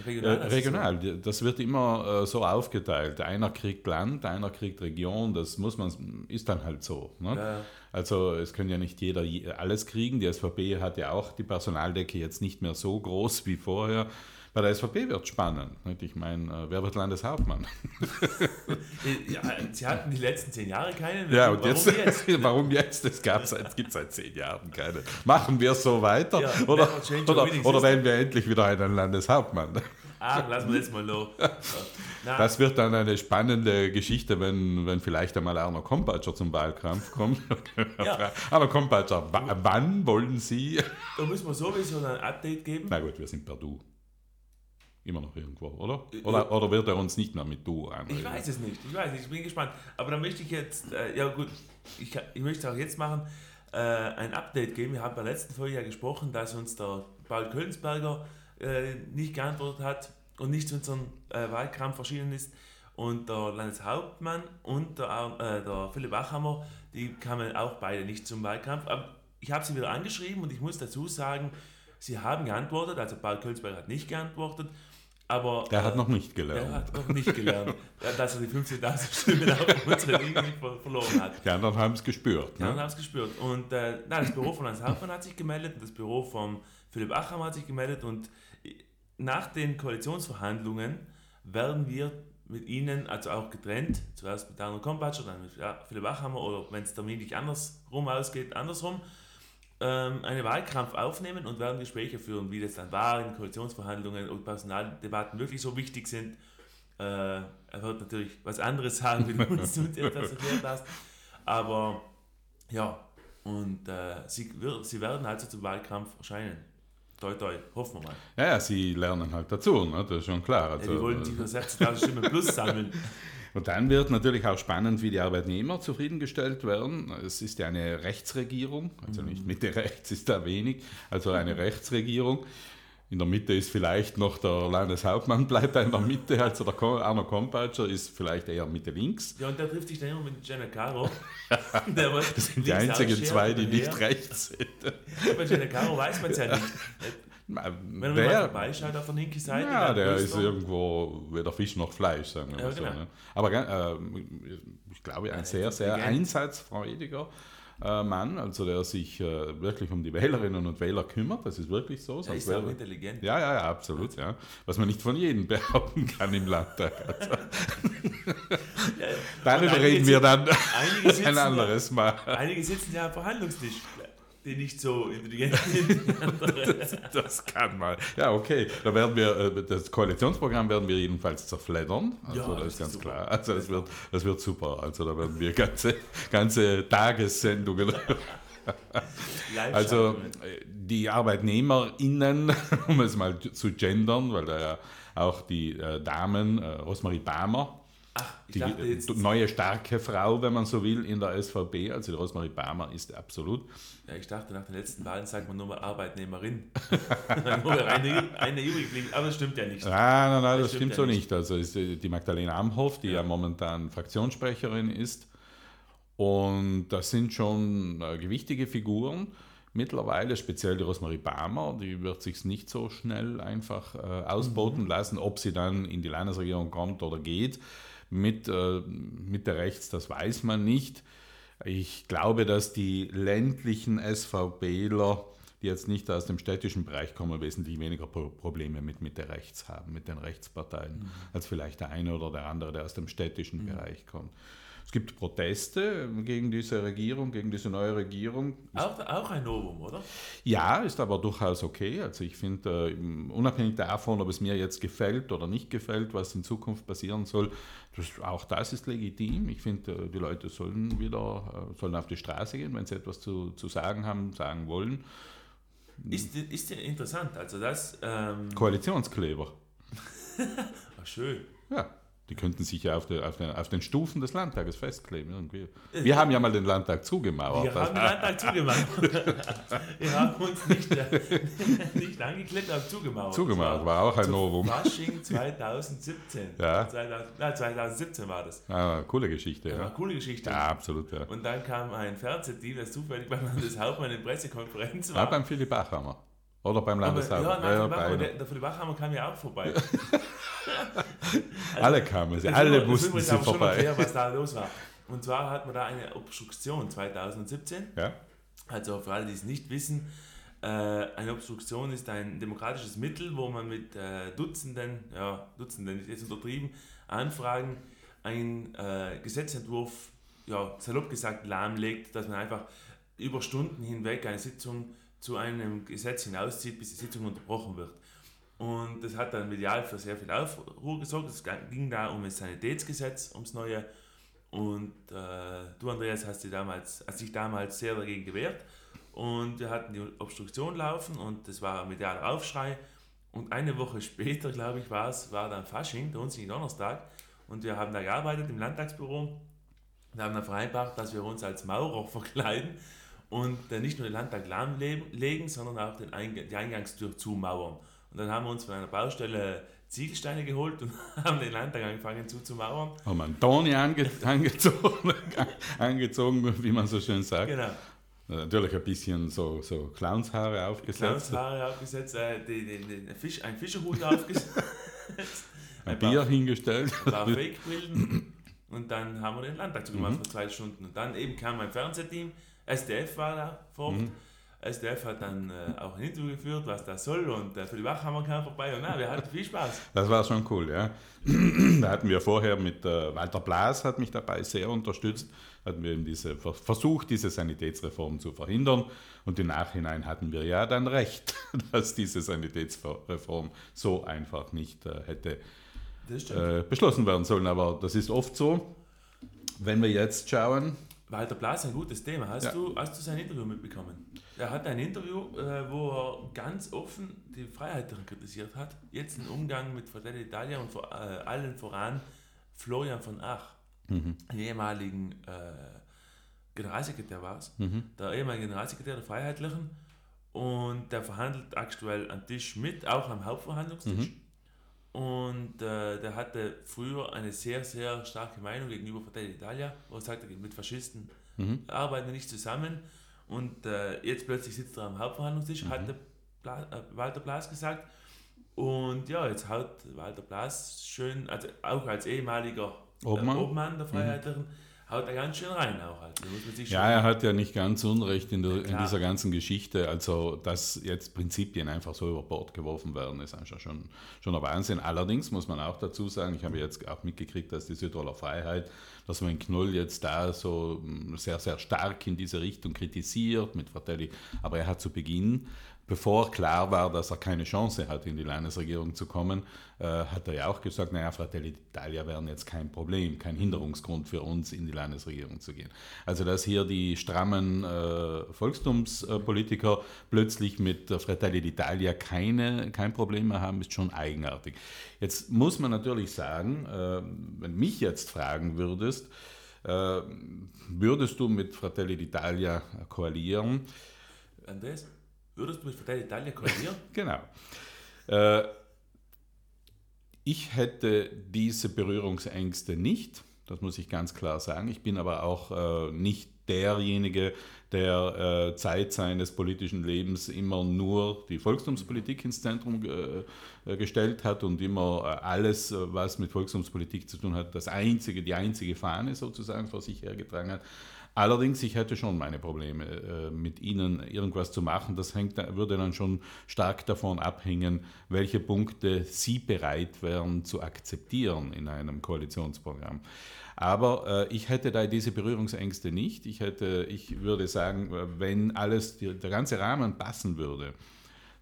Regional, äh, regional. das wird immer äh, so aufgeteilt. Einer kriegt Land, einer kriegt Region, das muss man, ist dann halt so. Ne? Ja. Also es kann ja nicht jeder alles kriegen. Die SVP hat ja auch die Personaldecke jetzt nicht mehr so groß wie vorher. Bei der SVP wird es spannend. Nicht? Ich meine, äh, wer wird Landeshauptmann? ja, Sie hatten die letzten zehn Jahre keinen. Ja, und jetzt, warum jetzt? warum jetzt? Es, es gibt seit zehn Jahren keinen. Machen wir es so weiter? Ja, oder, oder, oder wählen wir endlich wieder einen Landeshauptmann? Ach, lassen wir das mal los. Das wird dann eine spannende Geschichte, wenn, wenn vielleicht einmal Arno Kompatscher zum Wahlkampf kommt. Ja. Arno Kompatscher, wann wollen Sie? Da müssen wir sowieso ein Update geben. Na gut, wir sind per Du. Immer noch irgendwo, oder? Oder, oder wird er uns nicht mehr mit Du anreden? Ich weiß es nicht, ich weiß nicht, ich bin gespannt. Aber dann möchte ich jetzt, äh, ja gut, ich, ich möchte auch jetzt machen, äh, ein Update geben. Wir haben bei der letzten Folge ja gesprochen, dass uns der Paul Kölnsberger äh, nicht geantwortet hat und nicht zu unserem äh, Wahlkampf erschienen ist. Und der Landeshauptmann und der, äh, der Philipp Wachhammer, die kamen auch beide nicht zum Wahlkampf. Aber ich habe sie wieder angeschrieben und ich muss dazu sagen, sie haben geantwortet, also Paul Kölnsberger hat nicht geantwortet. Aber, der hat noch nicht gelernt. Der hat noch nicht gelernt, dass er die 15.000 Stimmen auf unsere Linie verloren hat. Die anderen haben es gespürt. Die ne? anderen haben es gespürt. Und äh, nein, das Büro von Hans Hauptmann hat sich gemeldet, das Büro von Philipp Acham hat sich gemeldet und nach den Koalitionsverhandlungen werden wir mit Ihnen, also auch getrennt, zuerst mit Daniel Kompatsch oder mit Philipp Achhammer oder wenn es terminlich andersrum ausgeht, andersrum, ähm, einen Wahlkampf aufnehmen und werden Gespräche führen, wie das dann war in Koalitionsverhandlungen und Personaldebatten wirklich so wichtig sind. Äh, er wird natürlich was anderes sagen, wie du uns das erklärt hast. Aber ja, und äh, sie, sie werden also zum Wahlkampf erscheinen toi toi, hoffen wir mal. Ja, ja, sie lernen halt dazu, ne? das ist schon klar. Also, ja, die wollen sich nur 60.000 Stimmen plus sammeln. Und dann wird natürlich auch spannend, wie die Arbeitnehmer zufriedengestellt werden. Es ist ja eine Rechtsregierung, also nicht Mitte rechts ist da wenig, also eine Rechtsregierung. In der Mitte ist vielleicht noch der Landeshauptmann, bleibt in der Mitte, also der Arno Kompatscher ist vielleicht eher Mitte links. Ja, und der trifft sich dann immer mit Jenna Caro. das sind die einzigen zwei, die nicht rechts sind. Bei Caro weiß man es ja nicht. Wenn man wer, mal vorbeischaut auf der linken Seite. Ja, der ist irgendwo weder Fisch noch Fleisch, sagen wir ja, so. Genau. Ne? Aber äh, ich glaube, ein sehr, sehr einsatzfreudiger äh, Mann, also der sich äh, wirklich um die Wählerinnen und Wähler kümmert. Das ist wirklich so. Er ist wäre, auch intelligent. Ja, ja, ja, absolut. Ja. Was man nicht von jedem behaupten kann im Landtag. Also. Darüber reden wir dann ein anderes Mal. Einige sitzen ja am Verhandlungstisch die nicht so intelligent sind. das, das, kann mal. Ja, okay. Da werden wir, äh, das Koalitionsprogramm werden wir jedenfalls zerfleddern. Also ja, das, das ist ganz super. klar. Also das wird, das wird super. Also da werden wir ganze, ganze Tagessendungen. also die ArbeitnehmerInnen, um es mal zu gendern, weil da ja auch die äh, Damen, äh, Rosmarie Bamer, Ach, ich die neue starke Frau, wenn man so will, in der SVP. Also die Rosemarie Barmer ist absolut. ja, ich dachte, nach den letzten Wahlen sagt man nur mal Arbeitnehmerin. nur eine, eine übrig geblieben. Aber das stimmt ja nicht. Nein, nein, nein, Das das stimmt stimmt ja so nicht. nicht. Also ist die Magdalena Amhoff, die ja. Ja. momentan Fraktionssprecherin ist. Und das sind schon äh, gewichtige Figuren. Mittlerweile, speziell die Rosemarie Barmer, die wird sich nicht so schnell einfach äh, ausboten lassen, ob sie dann in die Landesregierung kommt oder geht. Mit, äh, mit der Rechts, das weiß man nicht. Ich glaube, dass die ländlichen SVPler, die jetzt nicht aus dem städtischen Bereich kommen, wesentlich weniger Pro Probleme mit Mitte rechts haben, mit den Rechtsparteien, als vielleicht der eine oder der andere, der aus dem städtischen Bereich kommt. Es gibt Proteste gegen diese Regierung, gegen diese neue Regierung. Auch, auch ein Novum, oder? Ja, ist aber durchaus okay. Also ich finde, äh, unabhängig davon, ob es mir jetzt gefällt oder nicht gefällt, was in Zukunft passieren soll, das, auch das ist legitim. Ich finde, äh, die Leute sollen wieder äh, sollen auf die Straße gehen, wenn sie etwas zu, zu sagen haben, sagen wollen. Ist, ist ja interessant. Also das, ähm, Koalitionskleber. ach, schön. Ja, die könnten sich ja auf, der, auf, den, auf den Stufen des Landtages festkleben. Irgendwie. Wir haben ja mal den Landtag zugemauert. Wir haben den Landtag zugemacht. Wir haben uns nicht, äh, nicht angeklebt, aber zugemauert. Zugemauert Das war auch ein Novum. Fasching 2017. Ja. 2000, nein, 2017 war das. Ah, coole Geschichte, war eine ja. coole Geschichte. Ja, absolut, ja. Und dann kam ein Fernsehteam, das zufällig beim Landeshauptmann in Pressekonferenz Ja, war. beim Philipp Bachhammer. Oder beim Aber, ja, nein, Ja, der, Bachhammer, beide. der, der Philipp Bachhammer kam ja auch vorbei. alle kamen, sie, alle mussten sie vorbei. erklären, was da los war. Und zwar hat man da eine Obstruktion 2017. Ja? Also für alle, die es nicht wissen, äh, eine Obstruktion ist ein demokratisches Mittel, wo man mit äh, Dutzenden, ja, Dutzenden ist jetzt untertrieben, Anfragen einen äh, Gesetzentwurf, ja, salopp gesagt, lahmlegt, dass man einfach über Stunden hinweg eine Sitzung zu einem Gesetz hinauszieht, bis die Sitzung unterbrochen wird. Und das hat dann medial für sehr viel Aufruhr gesorgt. Es ging da um das Sanitätsgesetz, ums neue. Und äh, du, Andreas, hast, dich damals, hast dich damals sehr dagegen gewehrt. Und wir hatten die Obstruktion laufen und das war ein medialer Aufschrei. Und eine Woche später, glaube ich, war es, war dann Fasching, der uns Donnerstag. Und wir haben da gearbeitet im Landtagsbüro. Wir haben dann vereinbart, dass wir uns als Maurer verkleiden und äh, nicht nur den Landtag lahmlegen, sondern auch den Eingang, die Eingangstür zumauern. Und dann haben wir uns von einer Baustelle Ziegelsteine geholt und haben den Landtag angefangen zuzumauern. Haben wir einen Toni ange angezogen, angezogen, wie man so schön sagt. Genau. Natürlich ein bisschen so, so Clownshaare aufgesetzt, Clownshaare aufgesetzt, äh, die, die, die, Fisch, ein Fischerhut aufgesetzt, ein Bier hingestellt. ein paar Fake-Brillen und dann haben wir den Landtag zugemacht für zwei Stunden. Und dann eben kam mein Fernsehteam, SDF war da vor Ort. SDF hat dann äh, auch ein Interview geführt, was das soll und äh, Philipp Wachhammer kam vorbei und na, wir hatten viel Spaß. Das war schon cool, ja. Da hatten wir vorher mit äh, Walter Blas hat mich dabei sehr unterstützt, hatten wir eben diese, ver- versucht, diese Sanitätsreform zu verhindern und im Nachhinein hatten wir ja dann recht, dass diese Sanitätsreform so einfach nicht äh, hätte äh, beschlossen werden sollen. Aber das ist oft so. Wenn wir jetzt schauen, Walter Blas, ein gutes Thema. Hast, Ja. du, hast du sein Interview mitbekommen? Er hat ein Interview, äh, wo er ganz offen die Freiheitlichen kritisiert hat. Jetzt im Umgang mit Fratelli Italia und vor äh, allen voran Florian von Ach, Mhm. den ehemaligen äh, Generalsekretär war es, Mhm. der ehemalige Generalsekretär der Freiheitlichen. Und der verhandelt aktuell am Tisch mit, auch am Hauptverhandlungstisch. Und äh, der hatte früher eine sehr, sehr starke Meinung gegenüber Fratelli Italia, wo er sagte, mit Faschisten Mhm. arbeiten wir nicht zusammen. Und äh, jetzt plötzlich sitzt er am Hauptverhandlungstisch, hat der Bla, äh, Walter Blas gesagt. Und ja, jetzt haut Walter Blas schön, also auch als ehemaliger Obmann. äh, Obmann der Freiheitlichen, haut er ganz schön rein auch. Also, Ja, er hat ja nicht ganz Unrecht in, der, in dieser ganzen Geschichte. Also, dass jetzt Prinzipien einfach so über Bord geworfen werden, ist einfach schon, schon ein Wahnsinn. Allerdings muss man auch dazu sagen, ich habe jetzt auch mitgekriegt, dass die Südtiroler Freiheit, dass man Knoll jetzt da so mm, sehr, sehr stark in diese Richtung kritisiert mit Fratelli. Aber er hat zu Beginn bevor klar war, dass er keine Chance hat, in die Landesregierung zu kommen, äh, hat er ja auch gesagt, naja, Fratelli d'Italia wären jetzt kein Problem, kein Hinderungsgrund für uns, in die Landesregierung zu gehen. Also dass hier die strammen äh, Volkstumspolitiker plötzlich mit Fratelli d'Italia keine, kein Problem mehr haben, ist schon eigenartig. Jetzt muss man natürlich sagen, äh, wenn mich jetzt fragen würdest, äh, würdest du mit Fratelli d'Italia koalieren? Andres, würdest du mit Fratelli d'Italia koalieren? genau. Äh, ich hätte diese Berührungsängste nicht, das muss ich ganz klar sagen. Ich bin aber auch äh, nicht derjenige, der äh, Zeit seines politischen Lebens immer nur die Volkstumspolitik ins Zentrum äh, gestellt hat und immer äh, alles, äh, was mit Volkstumspolitik zu tun hat, das einzige, die einzige Fahne sozusagen vor sich hergetragen hat. Allerdings, ich hätte schon meine Probleme, äh, mit ihnen irgendwas zu machen. Das hängt, würde dann schon stark davon abhängen, welche Punkte sie bereit wären zu akzeptieren in einem Koalitionsprogramm. Aber äh, ich hätte da diese Berührungsängste nicht. Ich, hätte, ich würde sagen, wenn alles, der ganze Rahmen passen würde,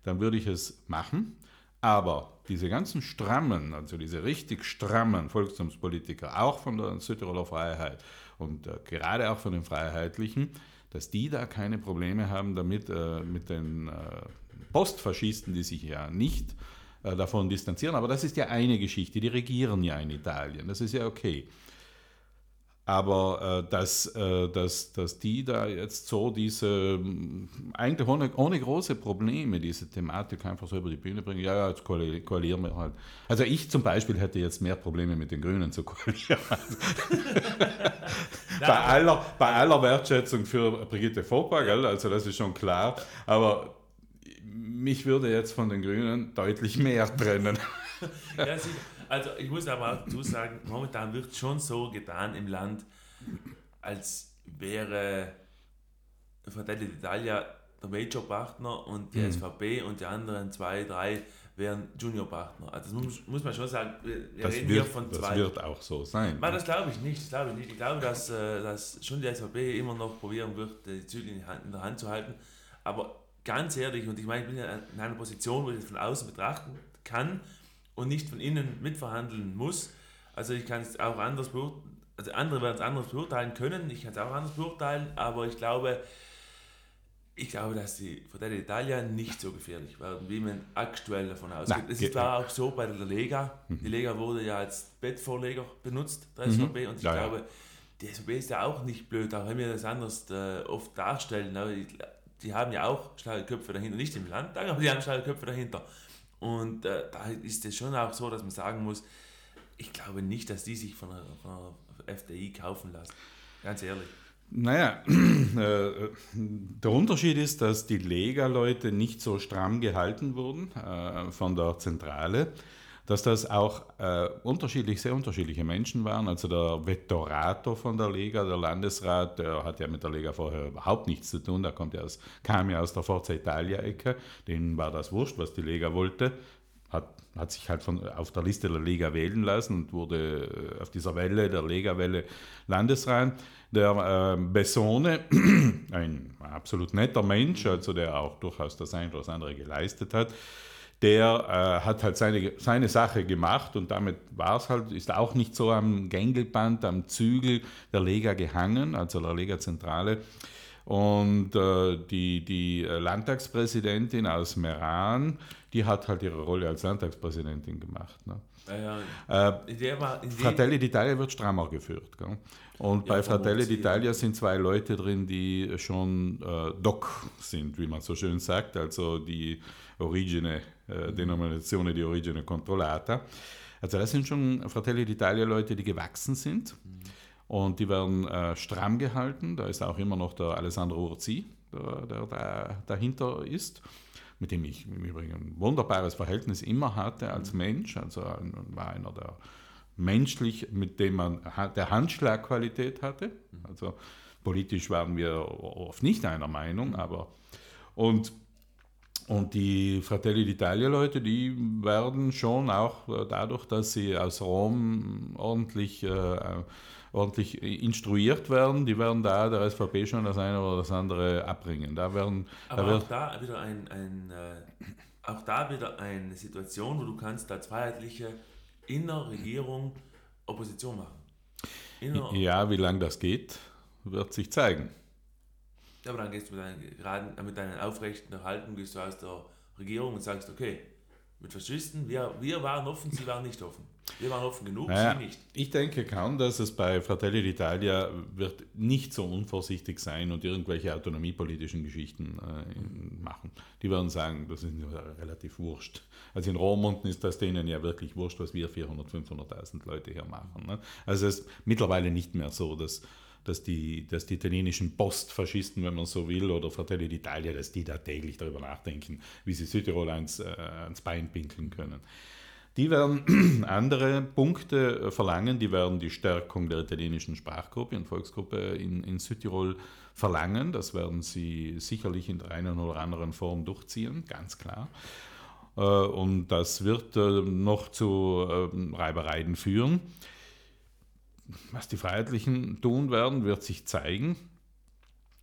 dann würde ich es machen. Aber diese ganzen strammen, also diese richtig strammen Volkstumspolitiker, auch von der Südtiroler Freiheit, und äh, gerade auch von den Freiheitlichen, dass die da keine Probleme haben damit, äh, mit den äh, Postfaschisten, die sich ja nicht äh, davon distanzieren. Aber das ist ja eine Geschichte, die regieren ja in Italien, das ist ja okay. Aber äh, dass, äh, dass, dass die da jetzt so diese, eigentlich ohne, ohne große Probleme, diese Thematik einfach so über die Bühne bringen, ja, ja, jetzt koalieren wir halt. Also ich zum Beispiel hätte jetzt mehr Probleme mit den Grünen zu koalieren. bei, aller, bei aller Wertschätzung für Brigitte Vogtberg, also das ist schon klar, aber mich würde jetzt von den Grünen deutlich mehr trennen. ja. Also ich muss aber auch dazu sagen, momentan wird schon so getan im Land, als wäre Fratelli d'Italia der Major-Partner und die mhm. SVP und die anderen zwei, drei wären Junior-Partner. Also das muss, muss, man schon sagen, wir das reden wird, hier von zwei. Das wird auch so sein. Nein, das glaube ich nicht. Das glaube ich nicht. Ich glaube, dass, äh, dass schon die SVP immer noch probieren wird, die Zügel in, in der Hand zu halten. Aber ganz ehrlich, und ich meine, ich bin ja in einer Position, wo ich das von außen betrachten kann, und nicht von innen mitverhandeln muss. Also ich kann es auch anders beurteilen, also andere werden es anders beurteilen können, ich kann es auch anders beurteilen, aber ich glaube, ich glaube, dass die Fratelli d'Italia nicht so gefährlich werden, wie man aktuell davon ausgeht. es ist klar auch so bei der Lega. Mhm. Die Lega wurde ja als Bettvorleger benutzt, der SVP, mhm. und ich ja, glaube, die SVP ist ja auch nicht blöd, auch wenn wir das anders äh, oft darstellen. Aber die, die haben ja auch schlaue Köpfe dahinter, nicht im Landtag, aber die haben schlaue Köpfe dahinter. Und äh, da ist es schon auch so, dass man sagen muss, ich glaube nicht, dass die sich von der, von der FDI kaufen lassen. Ganz ehrlich. Naja, äh, der Unterschied ist, dass die Lega-Leute nicht so stramm gehalten wurden äh, von der Zentrale dass das auch äh, unterschiedlich, sehr unterschiedliche Menschen waren. Also der Vettorator von der Lega, der Landesrat, der hat ja mit der Lega vorher überhaupt nichts zu tun. Der kommt ja aus, kam ja aus der Forza Italia-Ecke. Denen war das wurscht, was die Lega wollte. Hat, hat sich halt von, auf der Liste der Lega wählen lassen und wurde äh, auf dieser Welle, der Lega-Welle, Landesrat. Der äh, Bessone, ein absolut netter Mensch, also der auch durchaus das eine oder das andere geleistet hat, der äh, hat halt seine, seine Sache gemacht und damit war es halt, ist auch nicht so am Gängelband, am Zügel der Lega gehangen, also der Lega-Zentrale. Und äh, die, die Landtagspräsidentin aus Meran, die hat halt ihre Rolle als Landtagspräsidentin gemacht. Ne? Ja, ja. Äh, Fratelli d'Italia wird strammer geführt. Gell? Und ja, bei Fratelli d'Italia sind zwei Leute drin, die schon äh, Doc sind, wie man so schön sagt, also die Origine äh, Denominazione di Origine Controllata. Also das sind schon Fratelli d'Italia Leute, die gewachsen sind mhm. Und die werden äh, stramm gehalten. Da ist auch immer noch der Alessandro Urzi, der, der da dahinter ist, mit dem ich im Übrigen ein wunderbares Verhältnis immer hatte als mhm. Mensch. Also war einer der menschlich, mit dem man der Handschlagqualität hatte. Mhm. Also politisch waren wir oft nicht einer Meinung, aber und und die Fratelli d'Italia-Leute, die werden schon auch äh, dadurch, dass sie aus Rom ordentlich, äh, ordentlich instruiert werden, die werden da der SVP schon das eine oder das andere abbringen. Da werden, Aber da auch da wieder ein, ein äh, auch da wieder eine Situation, wo du kannst als Freiheitliche in der Regierung Opposition machen. Inner Ja, wie lange das geht, wird sich zeigen. Ja, aber dann gehst du mit deinen, gerade mit deinen aufrechten Haltung gehst du aus der Regierung und sagst, okay, mit Faschisten, wir, wir waren offen, sie waren nicht offen. Wir waren offen genug, Naja, sie nicht. ich denke kaum, dass es bei Fratelli d'Italia wird nicht so unvorsichtig sein und irgendwelche autonomiepolitischen Geschichten äh, machen. Die werden sagen, das ist relativ wurscht. Also in Rohrmunden ist das denen ja wirklich wurscht, was wir 400.000, 500.000 Leute hier machen. Ne? Also es ist mittlerweile nicht mehr so, dass, dass, die, dass die italienischen Postfaschisten, wenn man so will, oder Fratelli d'Italia, dass die da täglich darüber nachdenken, wie sie Südtirol ans, äh, ans Bein pinkeln können. Die werden andere Punkte äh, verlangen, die werden die Stärkung der italienischen Sprachgruppe und Volksgruppe in, in Südtirol verlangen. Das werden sie sicherlich in der einen oder anderen Form durchziehen, ganz klar. Äh, Und das wird äh, noch zu ähm, Reibereien führen. Was die Freiheitlichen tun werden, wird sich zeigen.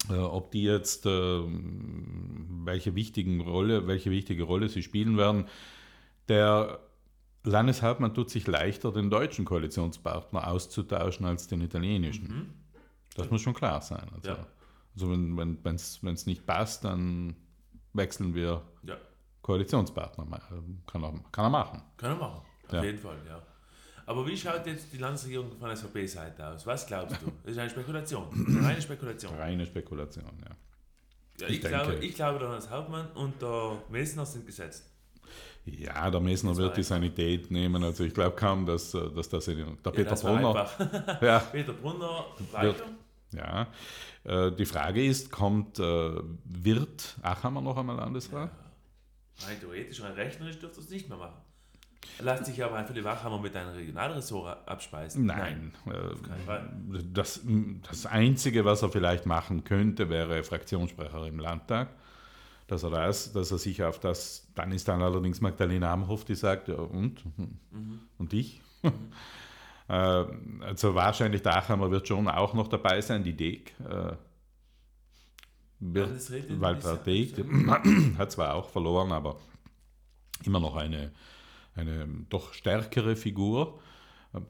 Ob die jetzt welche, wichtigen Rolle, welche wichtige Rolle sie spielen werden. Der Landeshauptmann tut sich leichter, den deutschen Koalitionspartner auszutauschen als den italienischen. Das muss schon klar sein. Also, Ja. also wenn es wenn, wenn's nicht passt, dann wechseln wir Ja, Koalitionspartner. Kann er, kann er machen. kann er machen. Auf Ja. jeden Fall, ja. Aber wie schaut jetzt die Landesregierung von der SVP-Seite aus? Was glaubst du? Das ist eine Spekulation. Eine reine Spekulation. Reine Spekulation, ja. Ja, Ich ich, glaube, ich glaube, der Landeshauptmann und der Messner sind gesetzt. Ja, der Messner Das wird die Sanität nehmen. Also ich glaube kaum, dass, äh, dass das in, der Ja, Peter Brunner. einfach. Ja, Peter Brunner weiter. ja. Die Frage ist, kommt, äh, wird Achammer noch einmal Landesrat? Rein theoretisch, rein rechnerisch dürfte es nicht mehr machen. Lässt sich aber ein Philipp Wachhammer mit einem Regionalressort abspeisen? Nein. Fall. Äh, Das, das Einzige, was er vielleicht machen könnte, wäre Fraktionssprecher im Landtag. Dass er das, dass er sich auf das, dann ist dann allerdings Magdalena Amhoff, die sagt, ja und? Mhm. Und ich? Äh, Also wahrscheinlich der Achammer wird schon auch noch dabei sein, die Deg. äh, Wird, Walter Deg hat zwar auch verloren, aber immer noch eine, eine doch stärkere Figur.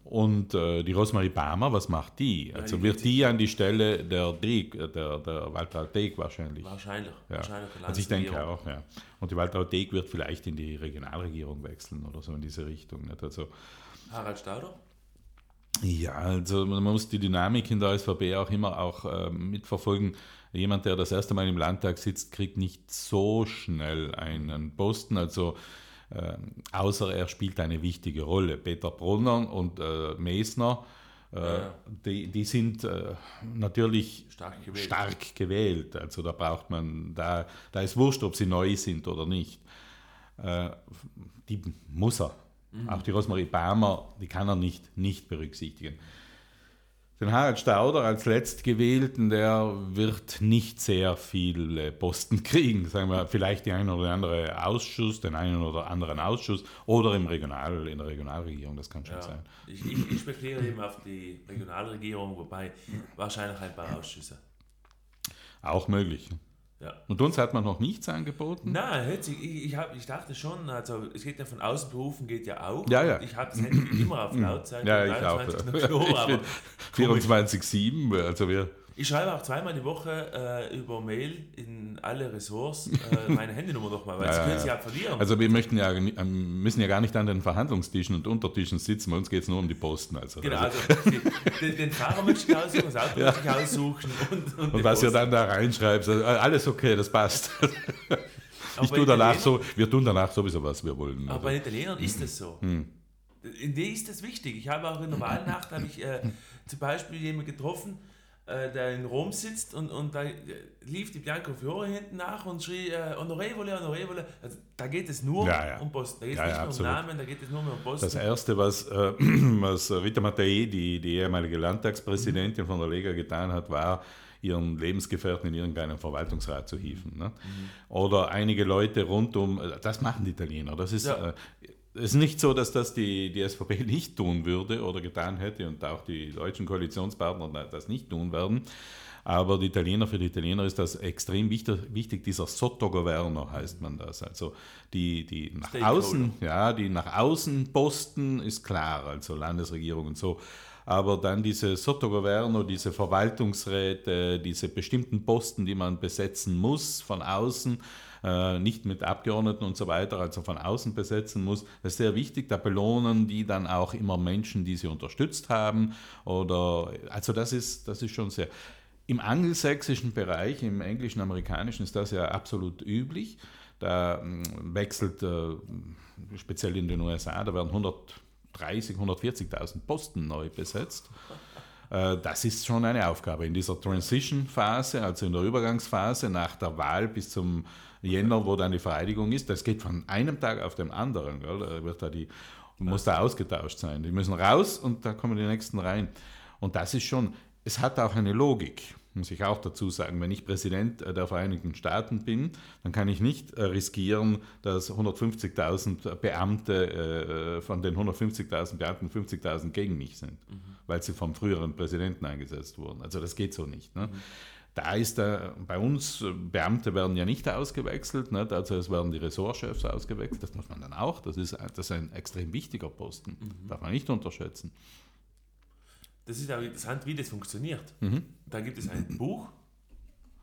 Und äh, die Rosemarie Palmer, was macht die? Also wird die an die Stelle der Deg, äh, der, der Walter Deg wahrscheinlich. Wahrscheinlich. Ja. Wahrscheinlich der Also ich denke auch, ja. Und die Walter Deg wird vielleicht in die Regionalregierung wechseln oder so in diese Richtung. Nicht? Also Harald Stauder? ja, also man muss die Dynamik in der SVP auch immer auch ähm, mitverfolgen. Jemand, der das erste Mal im Landtag sitzt, kriegt nicht so schnell einen Posten. Also ähm, außer er spielt eine wichtige Rolle. Peter Brunner und äh, Mesner, äh, Ja. die, die sind äh, natürlich Stark gewählt. stark gewählt. Also da braucht man, da, da ist wurscht, ob sie neu sind oder nicht. Äh, die muss er. Auch die Rosemarie Palmer, die kann er nicht, nicht berücksichtigen. Den Harald Stauder als Letztgewählten, der wird nicht sehr viele Posten kriegen. Sagen wir, vielleicht die ein oder andere Ausschuss, den einen oder anderen Ausschuss oder im Regional, in der Regionalregierung, das kann schon Ja. sein. Ich, ich, ich spekuliere eben auf die Regionalregierung, wobei wahrscheinlich ein paar Ausschüsse. Auch möglich. Ja. Und uns hat man noch nichts angeboten. Nein, ich, ich, hab, ich dachte schon, also es geht ja von außen berufen, geht ja auch. Ja, ja. Ich habe das Handy immer auf Lautzeit. Ja, und ich auch. 23 noch Klo, aber 24-7, also wir. Ich schreibe auch zweimal die Woche äh, über Mail in alle Ressorts äh, meine Handynummer nochmal, weil Ja, sie ja, können sie ja. ja verlieren. Also wir möchten ja, ähm, müssen ja gar nicht an den Verhandlungstischen und Untertischen sitzen, bei uns geht es nur um die Posten. Also. genau, also, also die, den, den Fahrer möchte ich aussuchen, das Auto möchte ich aussuchen. Und, und, und was ihr Post. dann da reinschreibt, also, alles okay, das passt. Ich tue danach so, wir tun danach sowieso, was wir wollen. Aber Also, bei den Italienern ist das so. Hm. In denen ist das wichtig. Ich habe auch in der Wahlnacht habe ich äh, zum Beispiel jemanden getroffen, äh, der in Rom sitzt und, und da äh, lief die Bianco Fiore hinten nach und schrie äh, Honorevole, Honorevole. Also, da geht es nur Ja, ja. um Posten. Da geht es Ja, nicht mehr um. Namen, da geht es nur mehr um Posten. Das Erste, was, äh, was Rita Mattei, die, die ehemalige Landtagspräsidentin von der Lega getan hat, war, ihren Lebensgefährten in irgendeinen Verwaltungsrat zu hieven. Ne? Oder einige Leute rundum, äh, das machen die Italiener. Das ist, Ja. äh, es ist nicht so, dass das die, die SVP nicht tun würde oder getan hätte und auch die deutschen Koalitionspartner das nicht tun werden. Aber die Italiener, für die Italiener ist das extrem wichtig, wichtig dieser Sottogoverno heißt man das. Also die, die nach außen, ja, die nach außen Posten ist klar, also Landesregierung und so. aber dann diese Sottogoverno, diese Verwaltungsräte, diese bestimmten Posten, die man besetzen muss von außen, äh, nicht mit Abgeordneten und so weiter, also von außen besetzen muss. Das ist sehr wichtig. Da belohnen die dann auch immer Menschen, die sie unterstützt haben. Oder also das ist, das ist schon sehr. Im angelsächsischen Bereich, im englischen, amerikanischen ist das ja absolut üblich. Da mm, wechselt, äh, speziell in den USA, da werden 130, 140.000 Posten neu besetzt. Äh, das ist schon eine Aufgabe in dieser Transition-Phase, also in der Übergangsphase nach der Wahl bis zum Jänner, wo dann die Vereidigung ist. Das geht von einem Tag auf den anderen. Gell? Da wird da die, muss da ausgetauscht sein. Die müssen raus und da kommen die nächsten rein. Und das ist schon, es hat auch eine Logik, muss ich auch dazu sagen. Wenn ich Präsident der Vereinigten Staaten bin, dann kann ich nicht äh, riskieren, dass 150.000 Beamte, äh, von den 150.000 Beamten 50.000 gegen mich sind, mhm. weil sie vom früheren Präsidenten eingesetzt wurden. Also das geht so nicht. Ne? Mhm. Da ist der, bei uns, äh, Beamte werden ja nicht ausgewechselt, nicht? also es werden die Ressortchefs ausgewechselt, das muss man dann auch, das ist, das ist ein extrem wichtiger Posten, mhm. darf man nicht unterschätzen. Das ist auch interessant, wie das funktioniert. Mhm. Da gibt es ein Buch,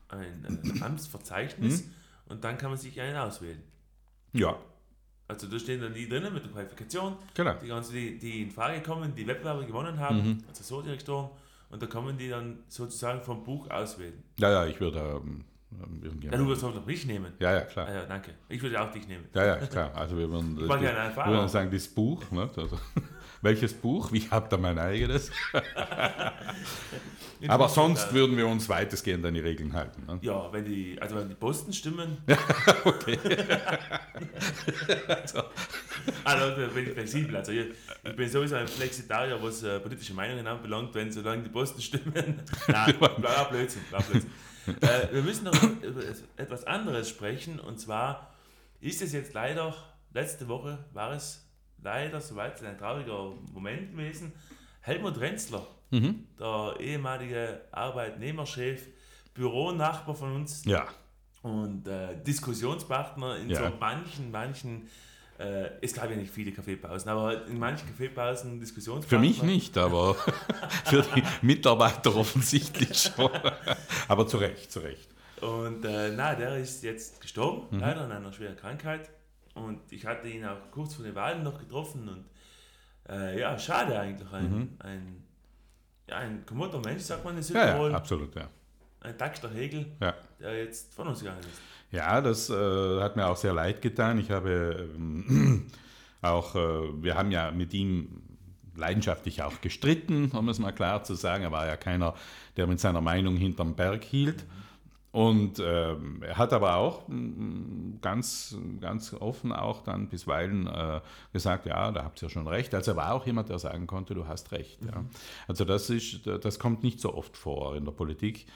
ein äh, Amtsverzeichnis mhm. und dann kann man sich einen auswählen. Ja. Also da stehen dann die drinnen mit der Qualifikation, genau. die, ganzen, die, die in Frage kommen, die Wettbewerber gewonnen haben, mhm. also so Direktoren und da kann man die dann sozusagen vom Buch auswählen. Ja, ja, ich würde ähm, ja, du würdest auch mich nehmen. Ja, ja, klar. Ah, ja, danke. Ich würde auch dich nehmen. Ja, ja, klar. Also wir würden, ich mache ja wir würden sagen, das Buch, ne? also, welches Buch? Ich habe da mein eigenes. Aber sonst würden wir uns weitestgehend an die Regeln halten. Ne? Ja, wenn die, also wenn die Posten stimmen. okay. also. also bin ich flexibel. Also ich, ich bin sowieso ein Flexitarier, was äh, politische Meinungen anbelangt, wenn solange die Posten stimmen. Nein, bla, Blödsinn, bla, Blödsinn. äh, wir müssen noch über etwas anderes sprechen und zwar ist es jetzt leider, letzte Woche war es leider soweit ein trauriger Moment gewesen. Helmut Renzler mhm. der ehemalige Arbeitnehmerchef, Büronachbar von uns ja. und äh, Diskussionspartner in ja. so manchen, manchen äh, es gab ja nicht viele Kaffeepausen, aber in manchen Kaffeepausen Diskussionspartner. Für mich nicht, aber für die Mitarbeiter offensichtlich schon. aber zu Recht, zu Recht. Und äh, na, der ist jetzt gestorben, mhm. leider an einer schweren Krankheit. Und ich hatte ihn auch kurz vor den Wahlen noch getroffen und äh, ja, schade eigentlich. Ein, mhm. ein ja, ein kommodter Mensch, sagt man in Südtirol. Ja, ja, absolut, ja. Ein Dexter Hegel, ja. der jetzt von uns gegangen ist. Ja, das äh, hat mir auch sehr leid getan. Ich habe ähm, auch, äh, wir haben ja mit ihm leidenschaftlich auch gestritten, um es mal klar zu sagen. Er war ja keiner, der mit seiner Meinung hinterm Berg hielt. Und äh, er hat aber auch mm, ganz, ganz offen auch dann bisweilen äh, gesagt, ja, da habt ihr schon recht. Also er war auch jemand, der sagen konnte, du hast recht. Mhm. Ja. Also das, ist, das kommt nicht so oft vor in der Politik.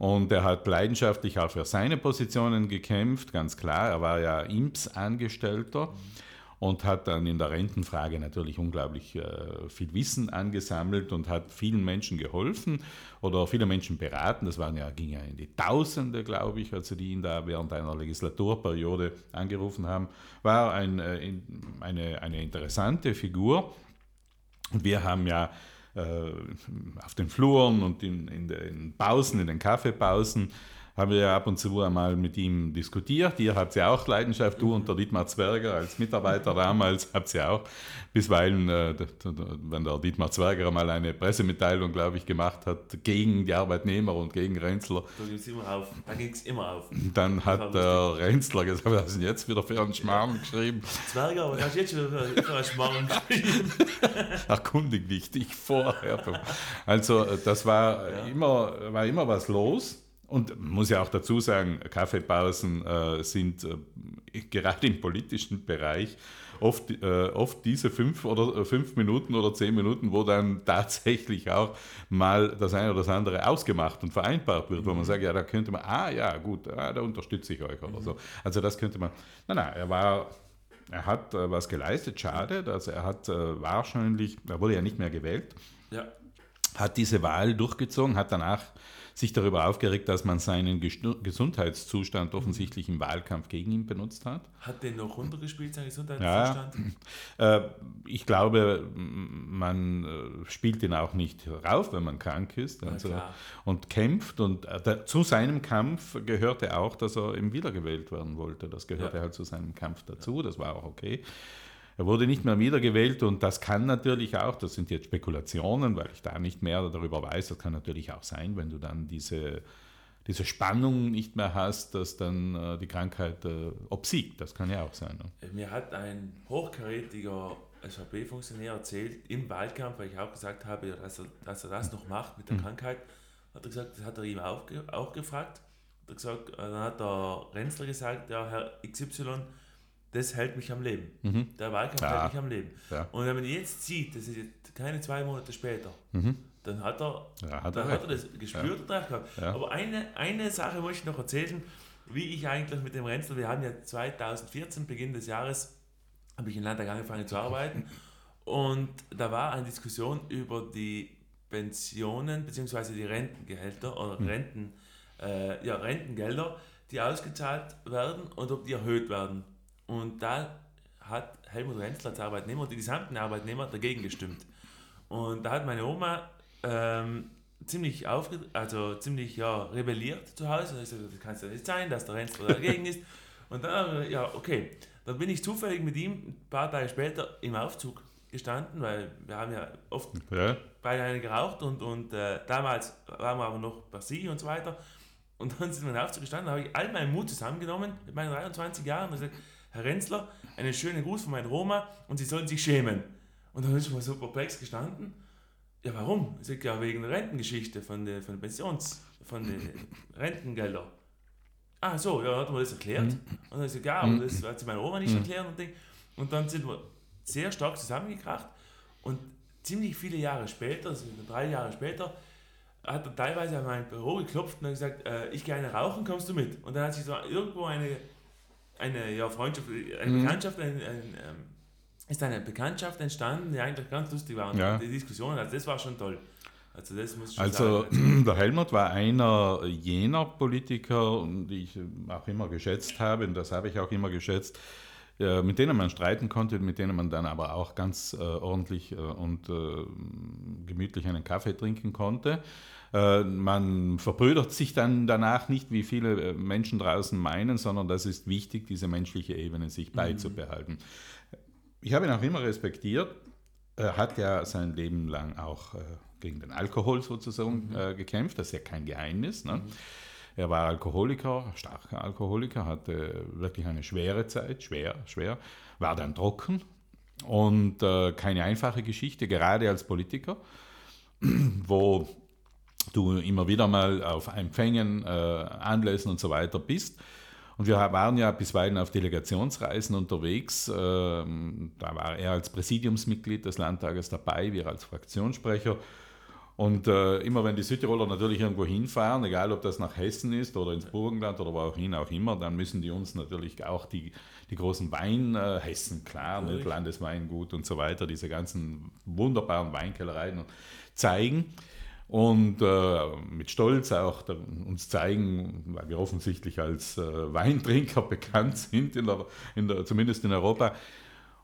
Und er hat leidenschaftlich auch für seine Positionen gekämpft, ganz klar. Er war ja IMPS-Angestellter. Mhm und hat dann in der Rentenfrage natürlich unglaublich äh, viel Wissen angesammelt und hat vielen Menschen geholfen oder viele Menschen beraten. Das waren ja, ging ja in die Tausende, glaube ich, also die ihn da während einer Legislaturperiode angerufen haben. War ein, äh, eine, eine interessante Figur. Und wir haben ja auf den Fluren und in, in den Pausen, in den Kaffeepausen, haben wir ja ab und zu einmal mit ihm diskutiert. Ihr habt ja auch Leidenschaft, du und der Dietmar Zwerger als Mitarbeiter damals habt ihr auch bisweilen, äh, wenn der Dietmar Zwerger mal eine Pressemitteilung, glaube ich, gemacht hat gegen die Arbeitnehmer und gegen Renzler. Da ging es immer auf. Da ging es immer auf. Dann hat der Renzler gesagt, was ist denn jetzt wieder für einen Schmarrn geschrieben? Zwerger, was hast du jetzt wieder für einen Schmarrn geschrieben? Erkundig dich dich vorher. Also das war, ja. immer, war immer was los. Und man muss ja auch dazu sagen, Kaffeepausen äh, sind äh, gerade im politischen Bereich oft, äh, oft diese fünf oder äh, fünf Minuten oder zehn Minuten, wo dann tatsächlich auch mal das eine oder das andere ausgemacht und vereinbart wird, wo man mhm. sagt, ja, da könnte man, ah ja, gut, ah, da unterstütze ich euch oder mhm. so. Also das könnte man, nein, nein, er war er hat äh, was geleistet, schade, dass er hat äh, wahrscheinlich, er wurde ja nicht mehr gewählt. Ja. Hat diese Wahl durchgezogen, hat danach sich darüber aufgeregt, dass man seinen Gesundheitszustand offensichtlich im Wahlkampf gegen ihn benutzt hat. Hat den noch runtergespielt, sein Gesundheitszustand? Ja, äh, ich glaube, man äh, spielt ihn auch nicht rauf, wenn man krank ist also, und kämpft. Und äh, zu seinem Kampf gehörte auch, dass er eben wiedergewählt werden wollte. Das gehörte ja. halt zu seinem Kampf dazu, das war auch okay. Er wurde nicht mehr wiedergewählt und das kann natürlich auch, das sind jetzt Spekulationen, weil ich da nicht mehr darüber weiß, das kann natürlich auch sein, wenn du dann diese, diese Spannung nicht mehr hast, dass dann äh, die Krankheit äh, obsiegt. Das kann ja auch sein. Ne? Mir hat ein hochkarätiger SVP-Funktionär erzählt im Wahlkampf, weil ich auch gesagt habe, dass er, dass er das noch macht mit der mhm. Krankheit, hat er gesagt, das hat er ihm auch, auch gefragt. Hat gesagt, äh, dann hat der Renzler gesagt, ja, Herr XY, das hält mich am Leben. Mhm. Der Wahlkampf ja. hält mich am Leben. Ja. Und wenn man jetzt sieht, das ist jetzt keine zwei Monate später, mhm. dann hat er, ja, hat, dann er hat er das gespürt und recht gehabt. Aber eine, eine Sache muss ich noch erzählen, wie ich eigentlich mit dem Renzel, wir haben ja 2014, Beginn des Jahres, habe ich in Landtag angefangen zu arbeiten und da war eine Diskussion über die Pensionen bzw. die Rentengehälter oder mhm. Renten, äh, ja, Rentengelder, die ausgezahlt werden und ob die erhöht werden. Und da hat Helmut Renzler als Arbeitnehmer und die gesamten Arbeitnehmer dagegen gestimmt. Und da hat meine Oma ähm, ziemlich aufge also ziemlich ja, rebelliert zu Hause. Ich sagte, das kann es ja nicht sein, dass der Renzler dagegen ist. Und dann, ja, okay. Dann bin ich zufällig mit ihm ein paar Tage später im Aufzug gestanden, weil wir haben ja oft ja. beide eine geraucht und, und äh, damals waren wir aber noch bei Sie und so weiter. Und dann sind wir im Aufzug gestanden, da habe ich all meinen Mut zusammengenommen mit meinen 23 Jahren und gesagt, Herr Renzler, einen schönen Gruß von meiner Roma und Sie sollen sich schämen. Und dann ist schon mal so perplex gestanden. Ja, warum? Ich sage, ja, wegen der Rentengeschichte, von den von Pensions, von den Rentengeldern. Ah, so, ja, hat man das erklärt. Mhm. Und dann ich gesagt, ja, aber das hat sich meine Oma nicht mhm. erklärt. Und, und dann sind wir sehr stark zusammengekracht. Und ziemlich viele Jahre später, also drei Jahre später, hat er teilweise an mein Büro geklopft und hat gesagt, äh, ich gehe eine rauchen, kommst du mit? Und dann hat sich so irgendwo eine eine ja, Freundschaft, eine mhm. Bekanntschaft, ein, ein, ähm, ist eine Bekanntschaft entstanden, die eigentlich ganz lustig war. Und ja. die Diskussion, also das war schon toll. Also, das muss schon also sagen. der Helmut war einer jener Politiker, die ich auch immer geschätzt habe, und das habe ich auch immer geschätzt, äh, mit denen man streiten konnte, mit denen man dann aber auch ganz äh, ordentlich äh, und äh, gemütlich einen Kaffee trinken konnte. Man verbrüdert sich dann danach nicht, wie viele Menschen draußen meinen, sondern das ist wichtig, diese menschliche Ebene sich mhm. beizubehalten. Ich habe ihn auch immer respektiert. Er hat ja sein Leben lang auch gegen den Alkohol sozusagen mhm. gekämpft. Das ist ja kein Geheimnis. Ne? Mhm. Er war Alkoholiker, starker Alkoholiker, hatte wirklich eine schwere Zeit, schwer, schwer, war dann trocken und äh, keine einfache Geschichte, gerade als Politiker, wo du immer wieder mal auf Empfängen, äh, Anlässen und so weiter bist. Und wir waren ja bisweilen auf Delegationsreisen unterwegs. Ähm, da war er als Präsidiumsmitglied des Landtages dabei, wir als Fraktionssprecher. Und äh, immer wenn die Südtiroler natürlich irgendwo hinfahren, egal ob das nach Hessen ist oder ins Burgenland oder wohin auch immer, dann müssen die uns natürlich auch die, die großen Weinhessen, äh, klar, ne, Landesweingut und so weiter, diese ganzen wunderbaren Weinkellereien zeigen und äh, mit Stolz auch da, uns zeigen, weil wir offensichtlich als äh, Weintrinker bekannt sind, in der, in der, zumindest in Europa.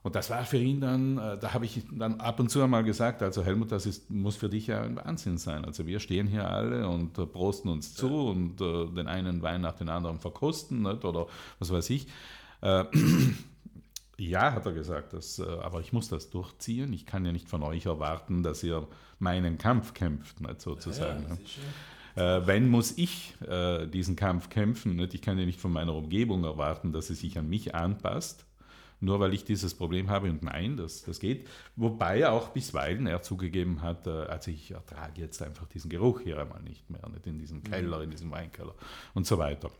Und das war für ihn dann, äh, da habe ich dann ab und zu einmal gesagt, also Helmut, das ist, muss für dich ja ein Wahnsinn sein. Also wir stehen hier alle und äh, prosten uns zu ja. und äh, den einen Wein nach dem anderen verkosten nicht? oder was weiß ich. Äh, ja, hat er gesagt, das, aber ich muss das durchziehen. Ich kann ja nicht von euch erwarten, dass ihr meinen Kampf kämpft, nicht, sozusagen. Ja, äh, wenn muss ich äh, diesen Kampf kämpfen? Nicht? Ich kann ja nicht von meiner Umgebung erwarten, dass sie sich an mich anpasst, nur weil ich dieses Problem habe. Und nein, das, das geht. Wobei auch bisweilen er zugegeben hat, äh, also ich ertrage jetzt einfach diesen Geruch hier einmal nicht mehr, nicht in diesem Keller, in diesem Weinkeller und so weiter.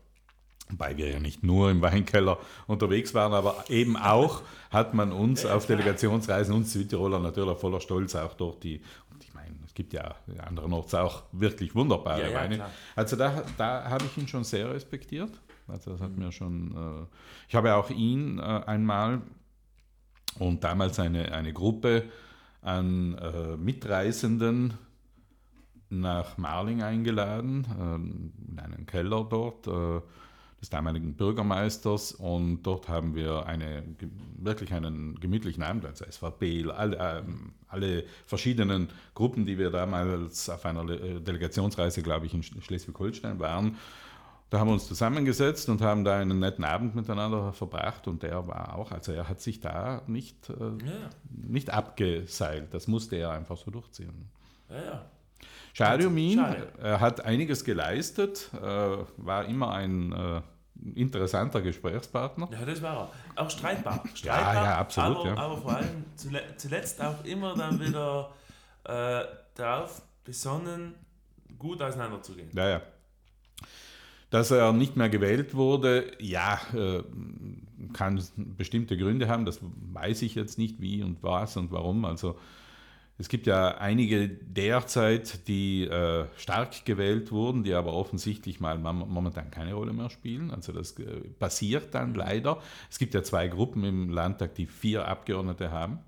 Wobei wir ja nicht nur im Weinkeller unterwegs waren, aber eben auch hat man uns auf Delegationsreisen, uns Südtiroler natürlich voller Stolz auch durch die, und ich meine, es gibt ja andernorts auch wirklich wunderbare ja, ja, Weine. Klar. Also da, da habe ich ihn schon sehr respektiert. Also das hat mhm. mir schon, äh, ich habe auch ihn äh, einmal und damals eine, eine Gruppe an äh, Mitreisenden nach Marling eingeladen, ähm, in einen Keller dort äh, des damaligen Bürgermeisters und dort haben wir eine, wirklich einen gemütlichen Abend, also SVP, alle, äh, alle verschiedenen Gruppen, die wir damals auf einer äh, Delegationsreise, glaube ich, in Schleswig-Holstein waren, da haben wir uns zusammengesetzt und haben da einen netten Abend miteinander verbracht und der war auch, also er hat sich da nicht, äh, ja. nicht abgeseilt, das musste er einfach so durchziehen. Ja, ja. Schadiomin äh, hat einiges geleistet, äh, war immer ein äh, interessanter Gesprächspartner. Ja, das war er. Auch streitbar. streitbar ja, ja, absolut. Aber, ja. aber vor allem zuletzt auch immer dann wieder äh, darauf besonnen, gut auseinanderzugehen. Ja, ja. Dass er nicht mehr gewählt wurde, ja, äh, kann bestimmte Gründe haben. Das weiß ich jetzt nicht, wie und was und warum. Also es gibt ja einige derzeit, die äh, stark gewählt wurden, die aber offensichtlich mal momentan keine Rolle mehr spielen. Also das äh, passiert dann leider. Es gibt ja zwei Gruppen im Landtag, die vier Abgeordnete haben.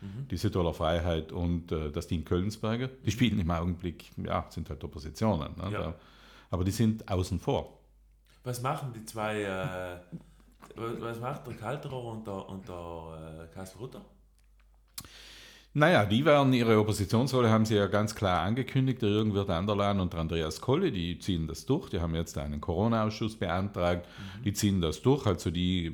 Mhm. Die Südtiroler Freiheit und äh, das Team Kölnsberger. Die spielen im Augenblick, ja, sind halt Oppositionen. Ne? Ja. Aber die sind außen vor. Was machen die zwei, äh, was macht der Kalterer und der, und der äh, Kastelrutter? Naja, die werden ihre Oppositionsrolle, haben sie ja ganz klar angekündigt. Der Jürgen Wirt Anderlan und der Andreas Kolle, die ziehen das durch. Die haben jetzt einen Corona-Ausschuss beantragt. Mhm. Die ziehen das durch. Also die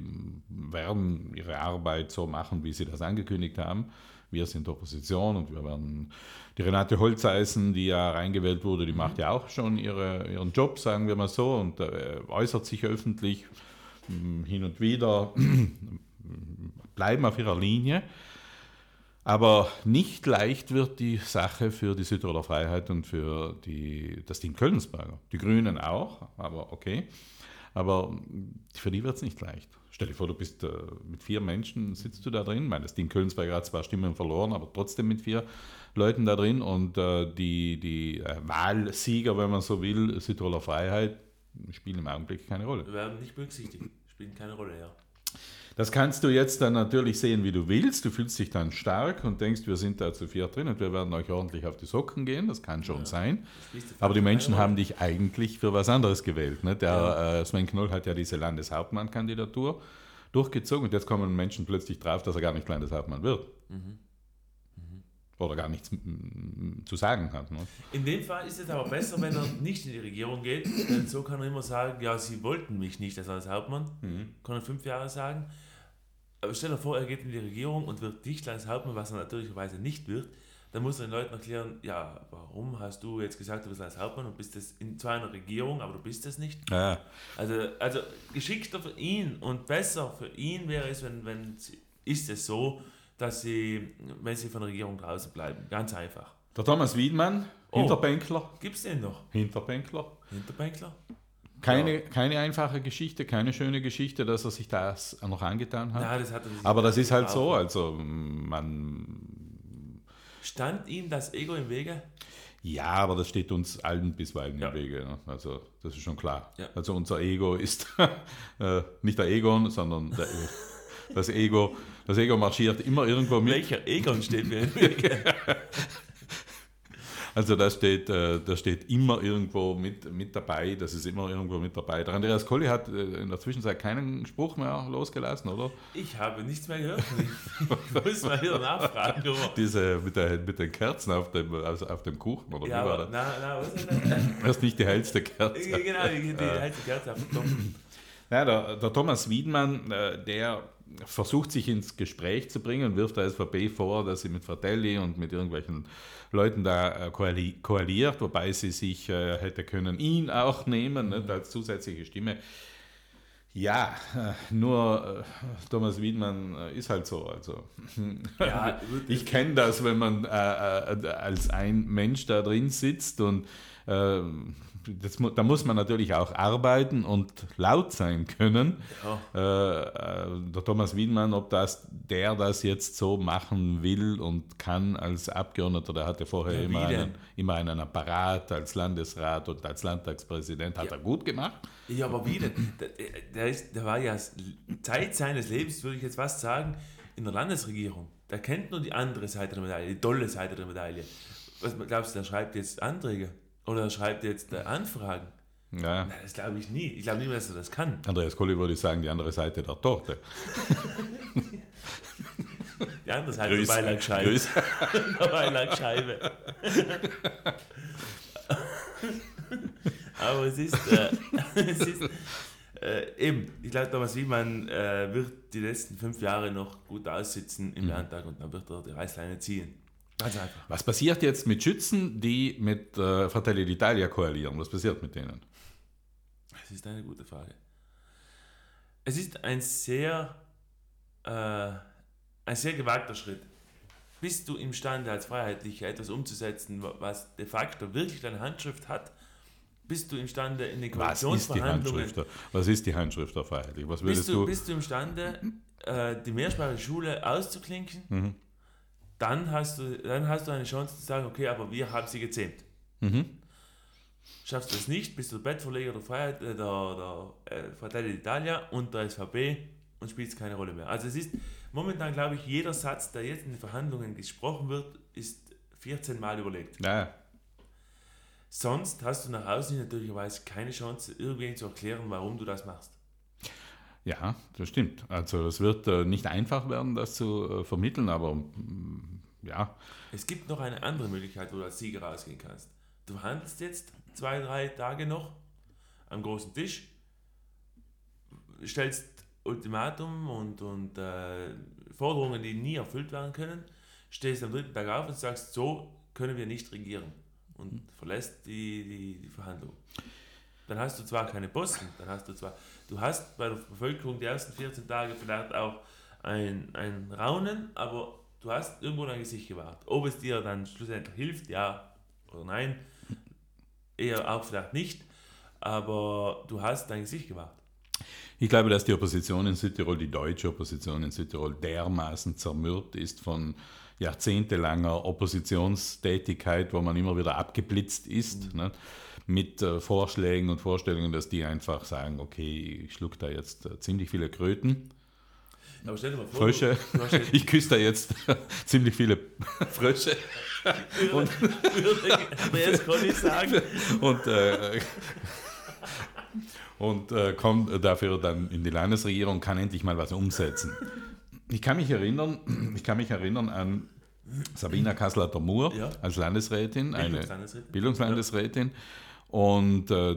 werden ihre Arbeit so machen, wie sie das angekündigt haben. Wir sind Opposition und wir werden die Renate Holzeisen, die ja reingewählt wurde, die mhm. macht ja auch schon ihre, ihren Job, sagen wir mal so, und äh, äußert sich öffentlich hm, hin und wieder, bleiben auf ihrer Linie. Aber nicht leicht wird die Sache für die Südtiroler Freiheit und für die, das Team Kölnsberger. Die Grünen auch, aber okay. Aber für die wird es nicht leicht. Stell dir vor, du bist äh, mit vier Menschen, sitzt du da drin. Ich meine, das Team Kölnsberger hat zwar Stimmen verloren, aber trotzdem mit vier Leuten da drin. Und äh, die, die äh, Wahlsieger, wenn man so will, Südtiroler Freiheit, spielen im Augenblick keine Rolle. Wir werden nicht berücksichtigt, spielen keine Rolle, ja. Das kannst du jetzt dann natürlich sehen, wie du willst. Du fühlst dich dann stark und denkst, wir sind da zu viert drin und wir werden euch ordentlich auf die Socken gehen. Das kann schon ja. sein. Aber die Menschen haben dich eigentlich für was anderes gewählt. Ne? Der ja. äh, Sven Knoll hat ja diese Landeshauptmann-Kandidatur durchgezogen und jetzt kommen Menschen plötzlich drauf, dass er gar nicht Landeshauptmann wird. Mhm oder gar nichts zu sagen hat. Ne? In dem Fall ist es aber besser, wenn er nicht in die Regierung geht, denn so kann er immer sagen, ja, sie wollten mich nicht als Hauptmann, mhm. kann er fünf Jahre sagen. Aber stell dir vor, er geht in die Regierung und wird nicht als Hauptmann, was er natürlicherweise nicht wird, dann muss er den Leuten erklären, ja, warum hast du jetzt gesagt, du bist als Hauptmann und bist das in zwar einer Regierung, aber du bist das nicht. Ja. Also, also geschickter für ihn und besser für ihn wäre es, wenn, wenn ist es so, dass sie, wenn sie von der Regierung draußen bleiben. Ganz einfach. Der Thomas Wiedmann, oh, Hinterbänkler. Gibt es den noch? Hinterbänkler. Hinterbänkler? Keine, ja. keine einfache Geschichte, keine schöne Geschichte, dass er sich das noch angetan hat. Ja, das hat Aber das ist halt so, also man. Stand ihm das Ego im Wege? Ja, aber das steht uns allen bisweilen ja. im Wege. Ne? Also das ist schon klar. Ja. Also unser Ego ist äh, nicht der Egon, sondern der, das Ego das Ego marschiert immer irgendwo mit. Welcher Egon steht mir Also da steht, äh, da steht immer irgendwo mit, mit dabei, das ist immer irgendwo mit dabei. Der Andreas Kolli hat äh, in der Zwischenzeit keinen Spruch mehr losgelassen, oder? Ich habe nichts mehr gehört. Ich muss mal wieder nachfragen. Diese mit, der, mit den Kerzen auf dem, also auf dem Kuchen, oder ja, wie war das? Na, na, was ist das? Das ist nicht die hellste Kerze. Genau, die, die hellste Kerze auf dem Kuchen. Ja, der, der Thomas Wiedmann, äh, der versucht sich ins Gespräch zu bringen und wirft der SVP vor, dass sie mit Fratelli und mit irgendwelchen Leuten da äh, koaliert, wobei sie sich äh, hätte können ihn auch nehmen ne, als zusätzliche Stimme. Ja, äh, nur Thomas Wiedmann ist halt so. Also, ja, ich kenne das, wenn man als ein Mensch da drin sitzt und das, da muss man natürlich auch arbeiten und laut sein können. Ja. Äh, äh, der Thomas Wiedmann, ob das, der das jetzt so machen will und kann als Abgeordneter, der hatte vorher ja, immer, einen, immer einen Apparat als Landesrat und als Landtagspräsident, hat ja. er gut gemacht. Ja, aber wie denn? Der, der, ist, der war ja Zeit seines Lebens, würde ich jetzt fast sagen, in der Landesregierung. Der kennt nur die andere Seite der Medaille, die tolle Seite der Medaille Was glaubst du, der schreibt jetzt Anträge? Oder schreibt jetzt äh, Anfragen? Ja. Nein, das glaube ich nie. Ich glaube nicht, mehr, dass er das kann. Andreas Kolli würde sagen, die andere Seite der Torte. Die andere Seite der Grüß. Beilagscheibe. Grüß. Der Beilagscheibe. Aber es ist, äh, es ist äh, eben, ich glaube, Thomas Wiemann äh, wird die letzten fünf Jahre noch gut aussitzen im Landtag und dann wird er die Reißleine ziehen. Ganz einfach. Was passiert jetzt mit Schützen, die mit äh, Fratelli d'Italia koalieren? Was passiert mit denen? Das ist eine gute Frage. Es ist ein sehr, äh, ein sehr gewagter Schritt. Bist du imstande, als Freiheitlicher etwas umzusetzen, wa- was de facto wirklich deine Handschrift hat? Bist du imstande, in den Was ist die Koalitionsverhandlungen, Handschrift? Was ist die Handschrift der Freiheitlich? Was würdest bist du, du? bist du imstande, äh, die mehrsprachige Schule auszuklinken? Mhm. Dann, hast du, dann hast du eine Chance zu sagen, okay, aber wir haben sie gezähmt. Mhm. Schaffst du es nicht, bist du der Bettverleger der Freiheit, äh, der, der äh, Fratelli d'Italia und der SVP und spielst keine Rolle mehr. Also es ist momentan, glaube ich, jeder Satz, der jetzt in den Verhandlungen gesprochen wird, ist 14 Mal überlegt. Ja, Sonst hast du nach außen natürlicherweise keine Chance, irgendwen zu erklären, warum du das machst. Ja, das stimmt. Also es wird äh, nicht einfach werden, das zu äh, vermitteln, aber mm, ja, Es gibt noch eine andere Möglichkeit, wo du als Sieger rausgehen kannst. Du handelst jetzt zwei, drei Tage noch am großen Tisch, stellst Ultimatum und, und äh, Forderungen, die nie erfüllt werden können, stehst am dritten Tag auf und sagst, so können wir nicht regieren und verlässt die, die, die Verhandlung. Dann hast du zwar keine Posten, dann hast du zwar, du hast bei der Bevölkerung die ersten 14 Tage vielleicht auch ein, ein Raunen, aber du hast irgendwo dein Gesicht gewahrt. Ob es dir dann schlussendlich hilft, ja oder nein, eher auch vielleicht nicht, aber du hast dein Gesicht gewahrt. Ich glaube, dass die Opposition in Südtirol, die deutsche Opposition in Südtirol, dermaßen zermürbt ist von jahrzehntelanger Oppositionstätigkeit, wo man immer wieder abgeblitzt ist, ne, mit äh, Vorschlägen und Vorstellungen, dass die einfach sagen, okay, ich schluck da jetzt äh, ziemlich viele Kröten, Aber stell dir mal vor, Frösche, du, du ich küsse da jetzt ziemlich viele Frösche würde, aber jetzt kann ich sagen, und, äh, und äh, kommt dafür dann in die Landesregierung, kann endlich mal was umsetzen. Ich kann mich erinnern, ich kann mich erinnern an Sabina Kassler-Moor Ja. als Landesrätin, eine Bildungslandesrätin. Und äh,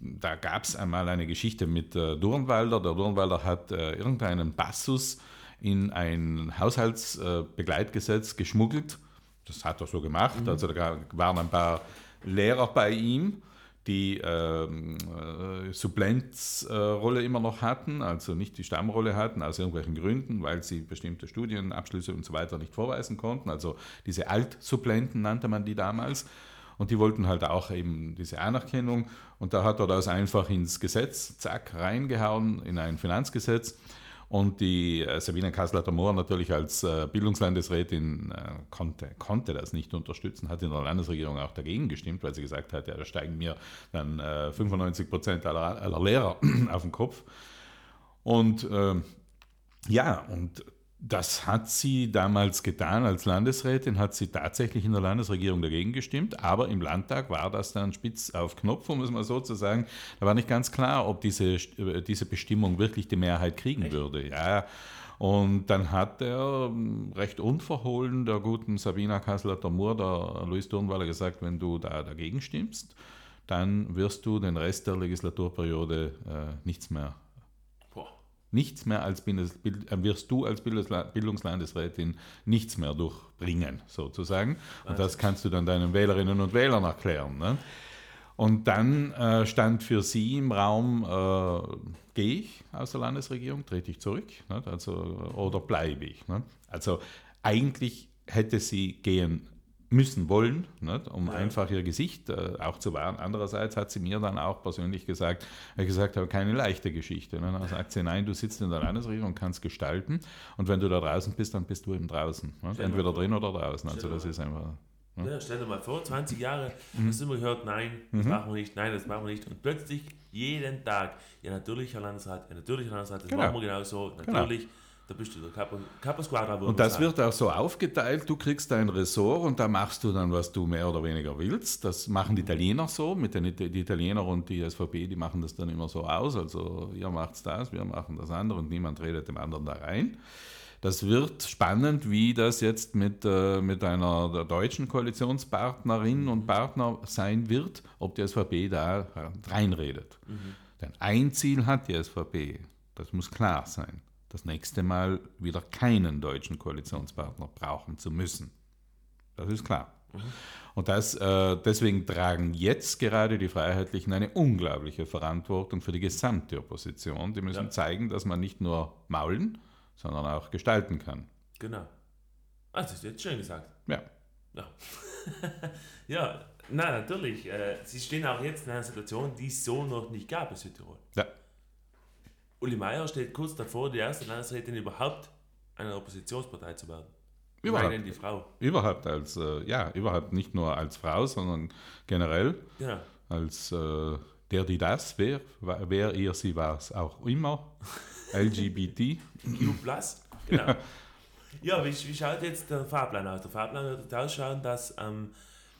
da gab es einmal eine Geschichte mit äh, Durnwalder. Der Durnwalder hat äh, irgendeinen Passus in ein Haushaltsbegleitgesetz geschmuggelt. Das hat er so gemacht. Also da waren ein paar Lehrer bei ihm, die ähm, äh, Supplenzrolle immer noch hatten, also nicht die Stammrolle hatten, aus irgendwelchen Gründen, weil sie bestimmte Studienabschlüsse und so weiter nicht vorweisen konnten. Also diese Altsupplenten nannte man die damals. Und die wollten halt auch eben diese Anerkennung. Und da hat er das einfach ins Gesetz, zack, reingehauen, in ein Finanzgesetz. Und die äh, Sabine Kassler-Moor natürlich als äh, Bildungslandesrätin äh, konnte, konnte das nicht unterstützen, hat in der Landesregierung auch dagegen gestimmt, weil sie gesagt hat, ja, da steigen mir dann äh, 95 Prozent aller, aller Lehrer auf den Kopf. Und ähm, ja, und das hat sie damals getan als Landesrätin, hat sie tatsächlich in der Landesregierung dagegen gestimmt, aber im Landtag war das dann spitz auf Knopf, um es mal so zu sagen. Da war nicht ganz klar, ob diese, äh, diese Bestimmung wirklich die Mehrheit kriegen würde. Ja, und dann hat er ähm, recht unverhohlen der guten Sabina Kassler-Moor, der Luis Turnwalder, gesagt, wenn du da dagegen stimmst, dann wirst du den Rest der Legislaturperiode äh, nichts mehr. Nichts mehr als Bindes, äh, wirst du als Bildungsla- Bildungslandesrätin nichts mehr durchbringen, sozusagen. Und das kannst du dann deinen Wählerinnen und Wählern erklären. Ne? Und dann äh, stand für sie im Raum, äh, gehe ich aus der Landesregierung, trete ich zurück, ne? also, oder bleibe ich. Ne? Also eigentlich hätte sie gehen müssen wollen, nicht? um Ja. einfach ihr Gesicht äh, auch zu wahren. Andererseits hat sie mir dann auch persönlich gesagt, ich gesagt habe, keine leichte Geschichte. Ne? Dann sagt sie, nein, du sitzt in der Landesregierung und kannst gestalten und wenn du da draußen bist, dann bist du eben draußen. Entweder drin oder draußen. Also Stell dir das mal. ist einfach... Ja, stell dir mal vor, 20 Jahre Mhm. hast du immer gehört, nein, das machen wir nicht, nein, das machen wir nicht. Und plötzlich jeden Tag, ja natürlich, Herr Landesrat, ja natürlich, Herr Landesrat, das Genau. machen wir genau so, natürlich. Da bist du der Capo, Capo Squadra. Und das wird auch so aufgeteilt, du kriegst dein Ressort und da machst du dann, was du mehr oder weniger willst. Das machen die Italiener so, mit den die Italiener und die SVP, die machen das dann immer so aus. Also ihr macht das, wir machen das andere und niemand redet dem anderen da rein. Das wird spannend, wie das jetzt mit, äh, mit einer deutschen Koalitionspartnerin und Partner sein wird, ob die SVP da reinredet. Mhm. Denn ein Ziel hat die SVP, das muss klar sein das nächste Mal wieder keinen deutschen Koalitionspartner brauchen zu müssen. Das ist klar. Und das, äh, deswegen tragen jetzt gerade die Freiheitlichen eine unglaubliche Verantwortung für die gesamte Opposition. Die müssen ja. zeigen, dass man nicht nur maulen, sondern auch gestalten kann. Genau. Ah, das ist jetzt schön gesagt. Ja. Ja, ja na natürlich. Äh, Sie stehen auch jetzt in einer Situation, die es so noch nicht gab in Südtirol. Ja. Uli Meier steht kurz davor, die erste Landesrätin überhaupt einer Oppositionspartei zu werden. Überhaupt. die Frau. Überhaupt als, äh, ja, überhaupt nicht nur als Frau, sondern generell ja. als äh, der, die das, wer, wer ihr, sie war auch immer, LGBT. Q+, genau. Ja, wie, wie schaut jetzt der Fahrplan aus? Der Fahrplan wird ausschauen, dass ähm,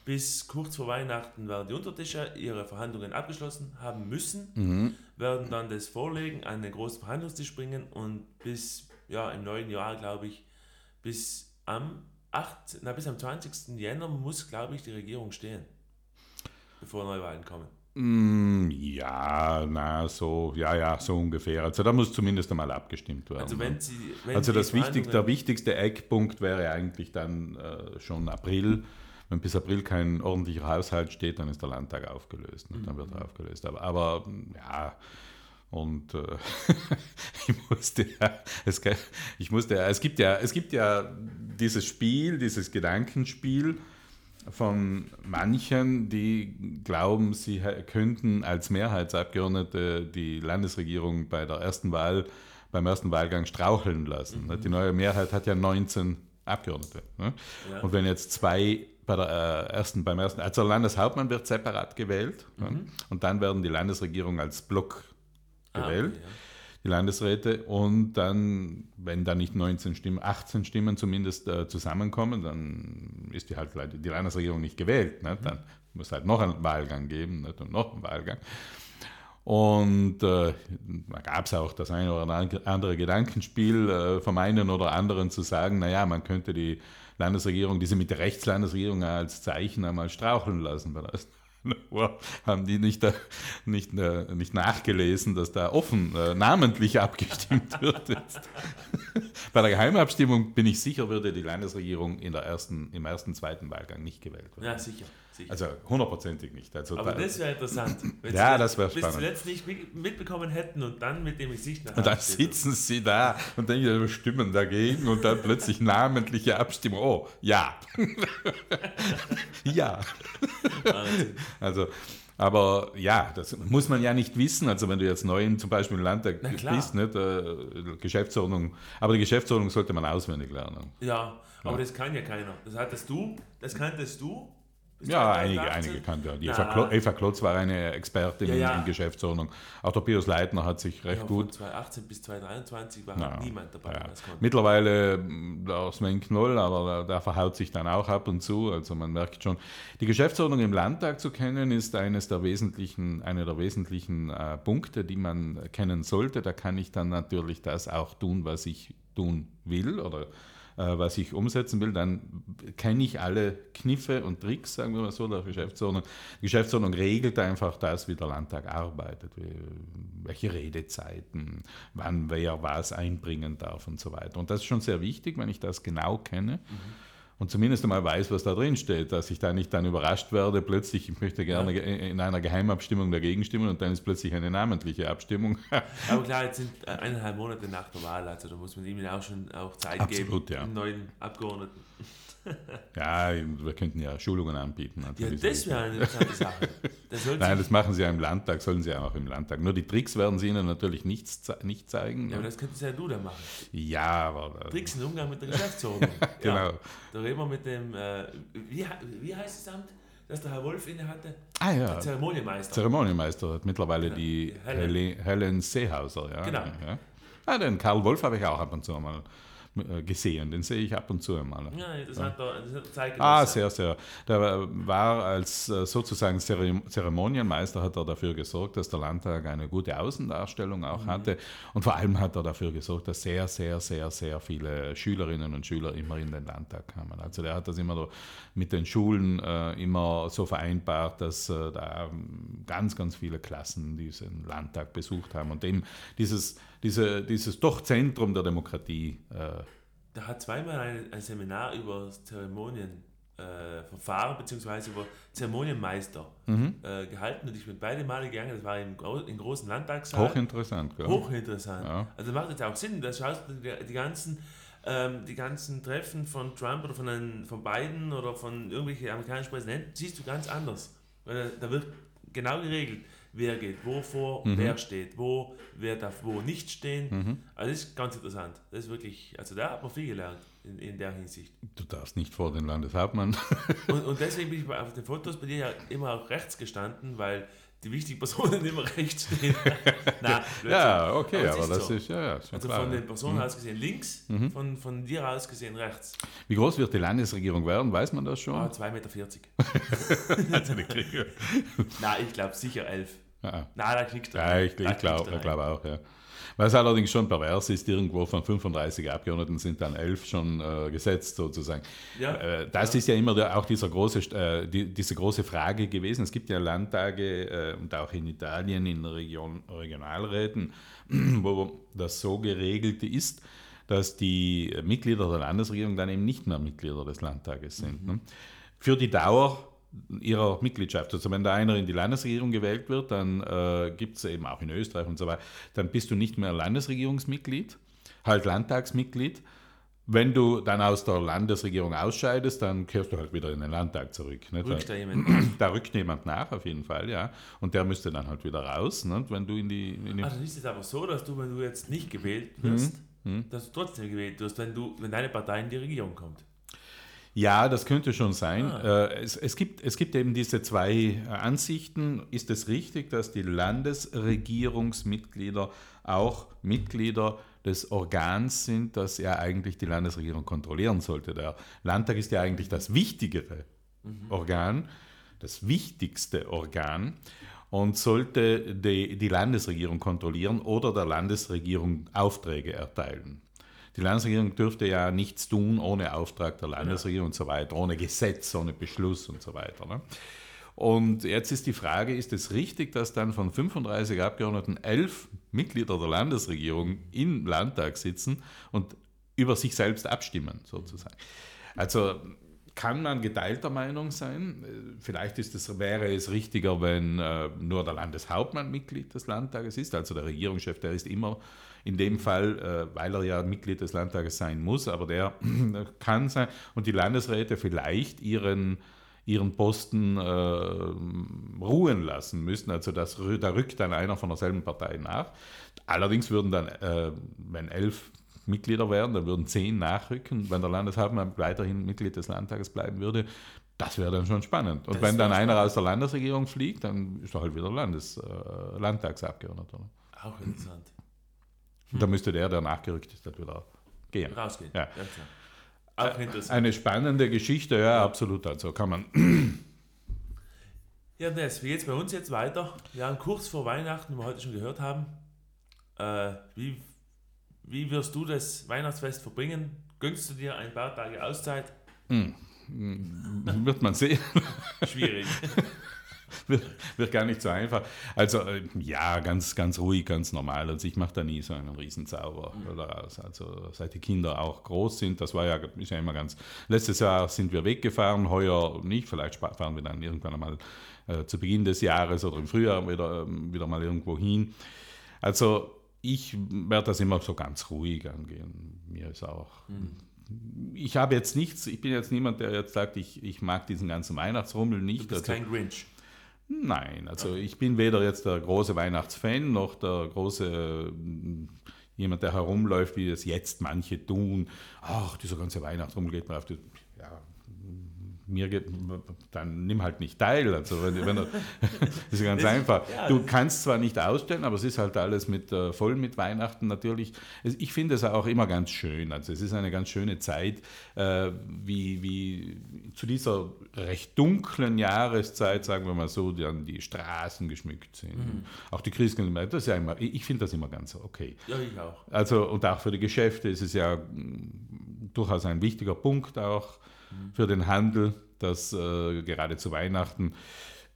bis kurz vor Weihnachten werden die Untertische ihre Verhandlungen abgeschlossen haben müssen, mhm. werden dann das vorlegen, an den großen Verhandlungstisch bringen und bis ja, im neuen Jahr, glaube ich, bis am 8, na, bis am 20. Jänner muss, glaube ich, die Regierung stehen, bevor Neuwahlen kommen. Mm, ja, na, so, ja, ja, so ungefähr. Also da muss zumindest einmal abgestimmt werden. Also, wenn Sie, wenn also das wichtig, der wichtigste Eckpunkt wäre eigentlich dann äh, schon April wenn bis April kein ordentlicher Haushalt steht, dann ist der Landtag aufgelöst. Ne? Dann wird er mhm. aufgelöst. Aber, aber ja, und äh, ich musste ja, es, ich musste ja, es gibt ja, es gibt ja dieses Spiel, dieses Gedankenspiel von manchen, die glauben, sie könnten als Mehrheitsabgeordnete die Landesregierung bei der ersten Wahl, beim ersten Wahlgang straucheln lassen. Mhm. Die neue Mehrheit hat ja 19 Abgeordnete. Ne? Ja. Und wenn jetzt zwei bei der äh, ersten, beim ersten, also der Landeshauptmann wird separat gewählt mhm. und dann werden die Landesregierung als Block gewählt, ah, ja. die Landesräte und dann, wenn da nicht 19 Stimmen, 18 Stimmen zumindest äh, zusammenkommen, dann ist die halt die Landesregierung nicht gewählt. Ne? Dann muss halt noch einen Wahlgang geben nicht? und noch einen Wahlgang. Und äh, da gab es auch das eine oder andere Gedankenspiel äh, vom einen oder anderen zu sagen, naja, man könnte die Landesregierung, diese mit der Rechtslandesregierung als Zeichen einmal straucheln lassen. Weil das haben die nicht, äh, nicht, äh, nicht nachgelesen, dass da offen äh, namentlich abgestimmt wird. Bei der Geheimabstimmung bin ich sicher, würde die Landesregierung in der ersten, im ersten, zweiten Wahlgang nicht gewählt werden. Ja, sicher. Sicher. Also hundertprozentig nicht. Also Aber da, das wäre interessant. Wenn ja, Sie das wäre spannend. Bis zuletzt nicht mitbekommen hätten und dann mit dem Gesicht nach Und dann sitzen Sie da und denken, stimmen dagegen und dann plötzlich namentliche Abstimmung. Oh, ja. ja. also, aber ja, das muss man ja nicht wissen. Also wenn du jetzt neu in, zum Beispiel im Landtag bist, nicht, äh, Geschäftsordnung, aber die Geschäftsordnung sollte man auswendig lernen. Ja, aber ja. das kann ja keiner. Das hattest du, das kanntest du ja, einige, einige kannte. Die Eva, Klo Eva, Klotz war eine Expertin ja, ja. in Geschäftsordnung. Auch der Pius Leitner hat sich recht ja, gut. Von 2018 bis 2023 war ja, niemand dabei. Mittlerweile mm, der Sven Knoll, aber der, verhaut sich dann auch ab und zu. Also man merkt schon, die Geschäftsordnung im Landtag zu kennen, ist eines der wesentlichen, einer der wesentlichen äh, Punkte, die man kennen sollte. Da kann ich dann natürlich das auch tun, was ich tun will oder was ich umsetzen will, dann kenne ich alle Kniffe und Tricks, sagen wir mal so, der Geschäftsordnung. Die Geschäftsordnung regelt einfach das, wie der Landtag arbeitet, welche Redezeiten, wann wer was einbringen darf und so weiter. Und das ist schon sehr wichtig, wenn ich das genau kenne. Mhm und zumindest einmal weiß, was da drin steht, dass ich da nicht dann überrascht werde, plötzlich, ich möchte gerne ja. in einer Geheimabstimmung dagegen stimmen und dann ist plötzlich eine namentliche Abstimmung. Aber klar, jetzt sind eineinhalb Monate nach der Wahl, also da muss man ihm auch schon auch Zeit Absolut, geben, ja. neuen Abgeordneten. Ja, wir könnten ja Schulungen anbieten. Ja, das wäre eine interessante Sache. Das Nein, das machen Sie ja im Landtag, sollen Sie ja auch im Landtag. Nur die Tricks werden Sie Ihnen natürlich nicht, nicht zeigen. Ja, aber das könntest ja du dann machen. Ja, aber... Tricks im Umgang mit der Geschäftsordnung. genau. Ja, da reden wir mit dem, äh, wie, wie heißt das Amt, das der Herr Wolf inne hatte? Ah ja. Der Zeremonienmeister. Zeremonienmeister hat mittlerweile genau. die, Helen. Helen Seehauser. Ja. Genau. Ja. Ah, den Karl Wolf habe ich auch ab und zu mal gesehen. Den sehe ich ab und zu einmal. Ja, interessanter, interessanter Zeitgenosse. Ah, sehr, sehr. Der war als äh, sozusagen Zeremonienmeister, hat er dafür gesorgt, dass der Landtag eine gute Außendarstellung auch mhm. hatte. Und vor allem hat er dafür gesorgt, dass sehr, sehr, sehr, sehr viele Schülerinnen und Schüler immer in den Landtag kamen. Also der hat das immer mit den Schulen äh, immer so vereinbart, dass äh, da ganz, ganz viele Klassen diesen Landtag besucht haben und dem dieses diese, dieses doch Zentrum der Demokratie. Äh, da hat zweimal ein, ein Seminar über Zeremonienverfahren äh, bzw. über Zeremonienmeister mhm. äh, gehalten und ich bin beide Male gegangen. Das war im, im großen Landtagssaal. Hochinteressant, gell? Hochinteressant. Ja. Also macht jetzt auch Sinn, dass schaust die, die ganzen ähm, die ganzen Treffen von Trump oder von, einen, von Biden oder von irgendwelchen amerikanischen Präsidenten siehst du ganz anders. Weil da wird genau geregelt wer geht wo vor, mhm. wer steht wo, wer darf wo nicht stehen. Mhm. Also das ist ganz interessant. Das ist wirklich, also da hat man viel gelernt in, in der Hinsicht. Du darfst nicht vor den Landeshauptmann. und, und deswegen bin ich auf den Fotos bei dir ja immer auch rechts gestanden, weil die wichtigen Personen immer rechts stehen. Nein, ja, okay, aber, aber das so. ist ja, ja Also klar, von den Personen mhm. aus gesehen links, mhm. von, von dir aus gesehen rechts. Wie groß wird die Landesregierung werden? Weiß man das schon? Ah, 2,40 Meter. also Nein, ich glaube sicher 11. Ja. Nein, da knickt er. Ja, ich, ich glaube glaub auch, ja. Was allerdings schon pervers ist, irgendwo von 35 Abgeordneten sind dann elf schon äh, gesetzt sozusagen. Ja, äh, das ja. ist ja immer der, auch dieser große, äh, die, diese große Frage gewesen. Es gibt ja Landtage äh, und auch in Italien in Region, Regionalräten, wo das so geregelt ist, dass die Mitglieder der Landesregierung dann eben nicht mehr Mitglieder des Landtages sind. Mhm. Ne? Für die Dauer ihrer Mitgliedschaft. Also wenn da einer in die Landesregierung gewählt wird, dann äh, gibt es eben auch in Österreich und so weiter, dann bist du nicht mehr Landesregierungsmitglied, halt Landtagsmitglied. Wenn du dann aus der Landesregierung ausscheidest, dann kehrst du halt wieder in den Landtag zurück. Nicht? Rückt da jemand Da rückt jemand nach, auf jeden Fall, ja. Und der müsste dann halt wieder raus, nicht? wenn du in die... In die also ist es aber so, dass du, wenn du jetzt nicht gewählt wirst, mhm. dass du trotzdem gewählt wirst, wenn, du, wenn deine Partei in die Regierung kommt. Ja, das könnte schon sein. Ah. Äh, es, es, gibt, es gibt eben diese zwei Ansichten. Ist es richtig, dass die Landesregierungsmitglieder auch Mitglieder des Organs sind, das ja eigentlich die Landesregierung kontrollieren sollte? Der Landtag ist ja eigentlich das wichtigere mhm. Organ, das wichtigste Organ und sollte die, die Landesregierung kontrollieren oder der Landesregierung Aufträge erteilen. Die Landesregierung dürfte ja nichts tun ohne Auftrag der Landesregierung ja. und so weiter, ohne Gesetz, ohne Beschluss und so weiter. Ne? Und jetzt ist die Frage, ist es richtig, dass dann von 35 Abgeordneten elf Mitglieder der Landesregierung im Landtag sitzen und über sich selbst abstimmen, sozusagen? Also kann man geteilter Meinung sein. Vielleicht ist es, wäre es richtiger, wenn äh, nur der Landeshauptmann Mitglied des Landtages ist, also der Regierungschef, der ist immer in dem Fall, äh, weil er ja Mitglied des Landtages sein muss, aber der kann sein und die Landesräte vielleicht ihren, ihren Posten äh, ruhen lassen müssen. Also das, da rückt dann einer von derselben Partei nach. Allerdings würden dann, äh, wenn elf Mitglieder wären, dann würden zehn nachrücken. Wenn der Landeshauptmann weiterhin Mitglied des Landtages bleiben würde, das wäre dann schon spannend. Und das wenn dann einer aus der Landesregierung fliegt, dann ist er halt wieder Landes, äh, Landtagsabgeordneter. Auch interessant. Hm. Da müsste der, der nachgerückt ist, halt wieder gehen. Rausgehen. Ja. ja Auch interessant. Eine spannende Geschichte, ja, ja. absolut. Also kann man. Ja, Ness, wie geht es bei uns jetzt weiter? Ja, kurz vor Weihnachten, wie wir heute schon gehört haben. Äh, wie, wie wirst du das Weihnachtsfest verbringen? Gönnst du dir ein paar Tage Auszeit? Hm. Wird man sehen. Schwierig. wird, wird, gar nicht so einfach. Also äh, ja, ganz, ganz ruhig, ganz normal. Also ich mache da nie so einen Riesenzauber mhm. daraus. Also seit die Kinder auch groß sind, das war ja, ist ja immer ganz. Letztes Jahr sind wir weggefahren, heuer nicht. Vielleicht fahren wir dann irgendwann einmal äh, zu Beginn des Jahres oder im Frühjahr wieder, ähm, wieder mal irgendwo hin. Also ich werde das immer so ganz ruhig angehen. Mir ist auch. Mhm ich habe jetzt nichts, ich bin jetzt niemand, der jetzt sagt, ich, ich mag diesen ganzen Weihnachtsrummel nicht. Du bist also, kein Grinch. Nein, also ich bin weder jetzt der große Weihnachtsfan noch der große mm, jemand, der herumläuft, wie es jetzt manche tun. Ach, dieser ganze Weihnachtsrummel geht mir auf die. Ja, mir geht, dann nimm halt nicht teil. Also wenn, wenn das ist ganz das einfach. Ist, ja, du kannst zwar nicht ausstellen, aber es ist halt alles mit äh, voll mit Weihnachten natürlich. Ich finde es auch immer ganz schön. Also es ist eine ganz schöne Zeit, äh, wie, wie zu dieser recht dunklen Jahreszeit, sagen wir mal so, dann die Straßen geschmückt sind. Mhm. Auch die Christen, das ist ja immer, ich finde das immer ganz okay. Ja, ich auch. Also und auch für die Geschäfte ist es ja mm, durchaus ein wichtiger Punkt auch für den Handel, dass äh, gerade zu Weihnachten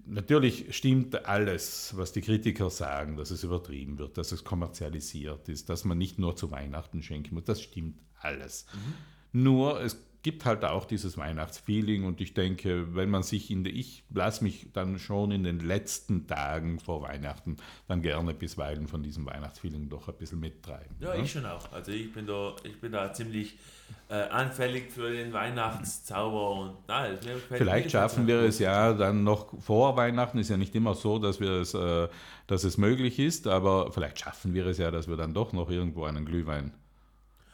Natürlich stimmt alles, was die Kritiker sagen, dass es übertrieben wird, dass es kommerzialisiert ist, dass man nicht nur zu Weihnachten schenken muss. Das stimmt alles. Mhm. Nur es gibt halt auch dieses Weihnachtsfeeling und ich denke, wenn man sich in der, ich lasse mich dann schon in den letzten Tagen vor Weihnachten dann gerne bisweilen von diesem Weihnachtsfeeling doch ein bisschen mittreiben. Ja, ne? ich schon auch. Also ich bin da, ich bin da ziemlich äh, anfällig für den Weihnachtszauber und na, Vielleicht schaffen wir es ja dann noch vor Weihnachten, ist ja nicht immer so, dass wir es, äh, dass es möglich ist, aber vielleicht schaffen wir es ja, dass wir dann doch noch irgendwo einen Glühwein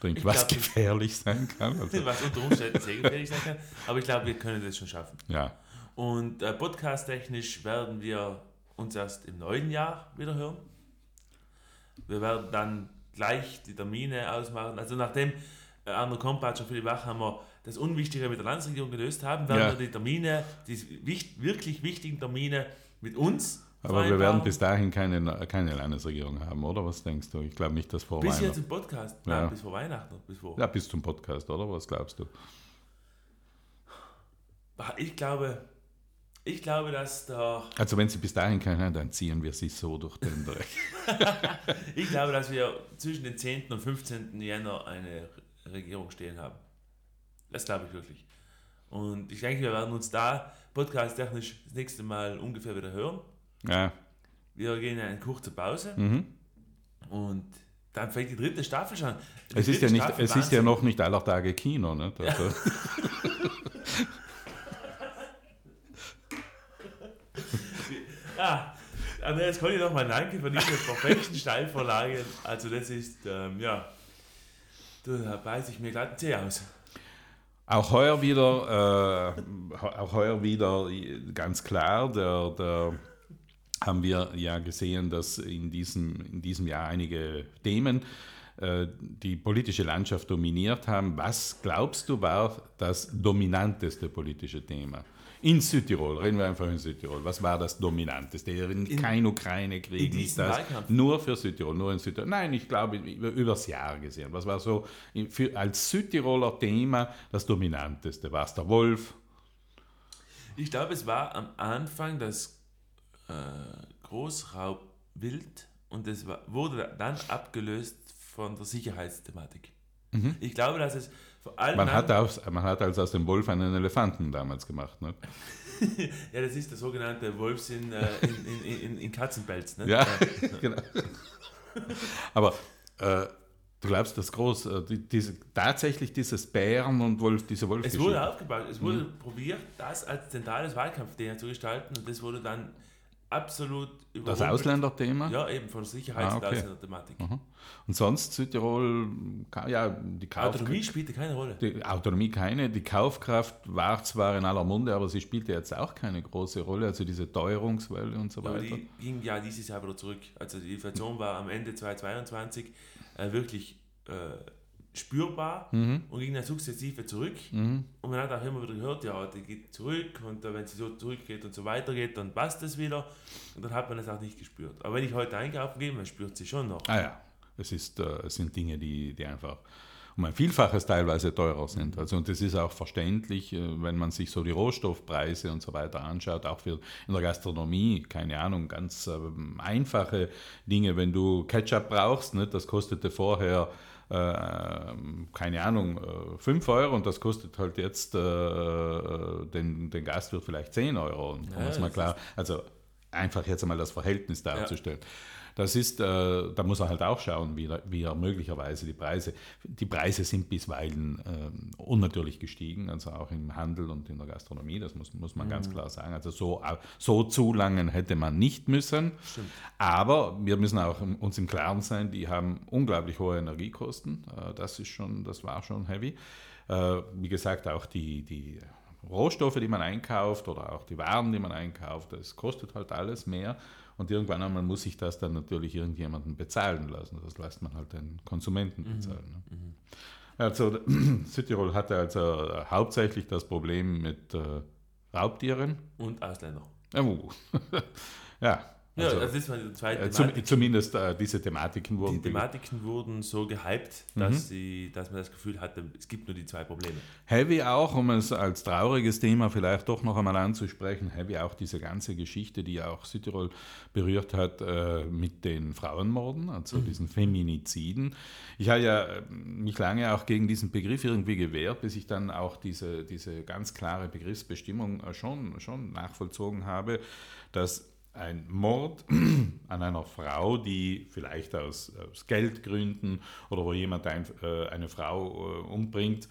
trinken, was glaub, gefährlich sein kann. Also. Was unter Umständen sehr gefährlich sein kann. Aber ich glaube, wir können das schon schaffen. Ja. Und äh, podcast-technisch werden wir uns erst im neuen Jahr wieder hören. Wir werden dann gleich die Termine ausmachen. Also nachdem äh, Arno Kompatsch und Philipp Wachhammer das Unwichtige mit der Landesregierung gelöst haben, werden ja. wir die Termine, die wichtig, wirklich wichtigen Termine mit uns aber wir werden bis dahin keine, keine Landesregierung haben, oder? Was denkst du? Ich glaube nicht, dass vor bis Weihnachten. Bis jetzt im Podcast? Ja. Nein, bis vor Weihnachten. Bis vor. Ja, bis zum Podcast, oder? Was glaubst du? Ich glaube, ich glaube, dass da. Also, wenn sie bis dahin keine haben, dann ziehen wir sie so durch den Dreck. ich glaube, dass wir zwischen dem 10. und 15. Jänner eine Regierung stehen haben. Das glaube ich wirklich. Und ich denke, wir werden uns da podcast-technisch das nächste Mal ungefähr wieder hören. Ja. Wir gehen in eine kurze Pause mhm. und dann fängt die dritte Staffel schon. Die es ist, ja, nicht, es ist ja noch nicht aller Tage Kino. Ne? Also. ja. ja. jetzt kann ich nochmal danke für diese perfekten Steilvorlage. Also das ist, ähm, ja, da beiße ich mir gerade den Tee aus. Auch heuer wieder, äh, auch heuer wieder ganz klar, der, der haben wir ja gesehen, dass in diesem, in diesem Jahr einige Themen äh, die politische Landschaft dominiert haben. Was glaubst du war das dominanteste politische Thema? In Südtirol, reden wir einfach in Südtirol. Was war das Dominanteste? In, in kein Ukraine-Krieg, nicht das. Wahlkampf. Nur für Südtirol, nur in Südtirol. Nein, ich glaube, über, übers Jahr gesehen. Was war so für, als Südtiroler Thema das Dominanteste? War es der Wolf? Ich glaube, es war am Anfang das äh, Großraubwild und es wurde dann abgelöst von der Sicherheitsthematik. Mhm. Ich glaube, dass es vor allem. Man hat, aus, man hat also aus dem Wolf einen Elefanten damals gemacht, ne? ja, das ist der sogenannte Wolfsinn äh, in, in, in, in, Katzenpelz. Ne? Ja, genau. Aber äh, du glaubst, dass groß, äh, die, diese, tatsächlich dieses Bären und Wolf, diese Wolf. Es wurde aufgebaut, es wurde mhm. probiert, das als zentrales Wahlkampfthema zu gestalten und das wurde dann absolut Das Ausländerthema? Ja, eben von Sicherheits- ah, okay. und Ausländerthematik. Mhm. Und sonst Südtirol, ja, die Kauf Autonomie spielte keine Rolle. Die Autonomie keine. Die Kaufkraft war zwar in aller Munde, aber sie spielte jetzt auch keine große Rolle. Also diese Teuerungswelle und so weiter. Aber die ging ja dieses Jahr wieder zurück. Also die Inflation war am Ende 2022 äh, wirklich äh, spürbar mhm. und ging dann sukzessive zurück. Mhm. Und man hat auch immer wieder gehört, ja, die geht zurück und wenn sie so zurückgeht und so weiter geht, dann passt es wieder. Und dann hat man es auch nicht gespürt. Aber wenn ich heute einkaufen gehe, man spürt sie schon noch. Ah ja, es, ist, äh, es sind Dinge, die, die einfach um ein Vielfaches teilweise teurer sind. Also, und das ist auch verständlich, äh, wenn man sich so die Rohstoffpreise und so weiter anschaut, auch für in der Gastronomie, keine Ahnung, ganz äh, einfache Dinge, wenn du Ketchup brauchst, ne, das kostete vorher keine Ahnung, 5 äh, Euro und das kostet halt jetzt äh, den, den Gastwirt vielleicht 10 Euro. Und ja, mal klar, also einfach jetzt einmal das Verhältnis darzustellen. Ja. Das ist, äh, da muss er halt auch schauen, wie er, wie er möglicherweise die Preise, die Preise sind bisweilen äh, unnatürlich gestiegen, also auch im Handel und in der Gastronomie, das muss, muss man mhm. ganz klar sagen. Also so, so zu langen hätte man nicht müssen. Stimmt. Aber wir müssen auch uns im Klaren sein, die haben unglaublich hohe Energiekosten. Äh, das ist schon, das war schon heavy. Äh, wie gesagt, auch die, die Rohstoffe, die man einkauft oder auch die Waren, die man einkauft, das kostet halt alles mehr. Und irgendwann einmal muss sich das dann natürlich irgendjemanden bezahlen lassen. Das lässt man halt den Konsumenten Mhm. bezahlen. Ne? Also Südtirol hatte also hauptsächlich das Problem mit äh, Raubtieren. Und Ausländer. Oh. ja, Ja, also, das ist die zweite äh, Thematik. zumindest äh, diese Thematiken Die wurden Thematiken wurden so gehypt, Mhm. dass, sie, dass man das Gefühl hatte, es gibt nur die zwei Probleme. Heavy auch, um es als trauriges Thema vielleicht doch noch einmal anzusprechen, Heavy auch diese ganze Geschichte, die auch Südtirol berührt hat äh, mit den Frauenmorden, also diesen Feminiziden. Ich habe ja äh, mich lange auch gegen diesen Begriff irgendwie gewehrt, bis ich dann auch diese, diese ganz klare Begriffsbestimmung äh, schon, schon nachvollzogen habe, dass ein Mord an einer Frau, die vielleicht aus, aus Geldgründen oder wo jemand ein, äh, eine Frau äh, umbringt,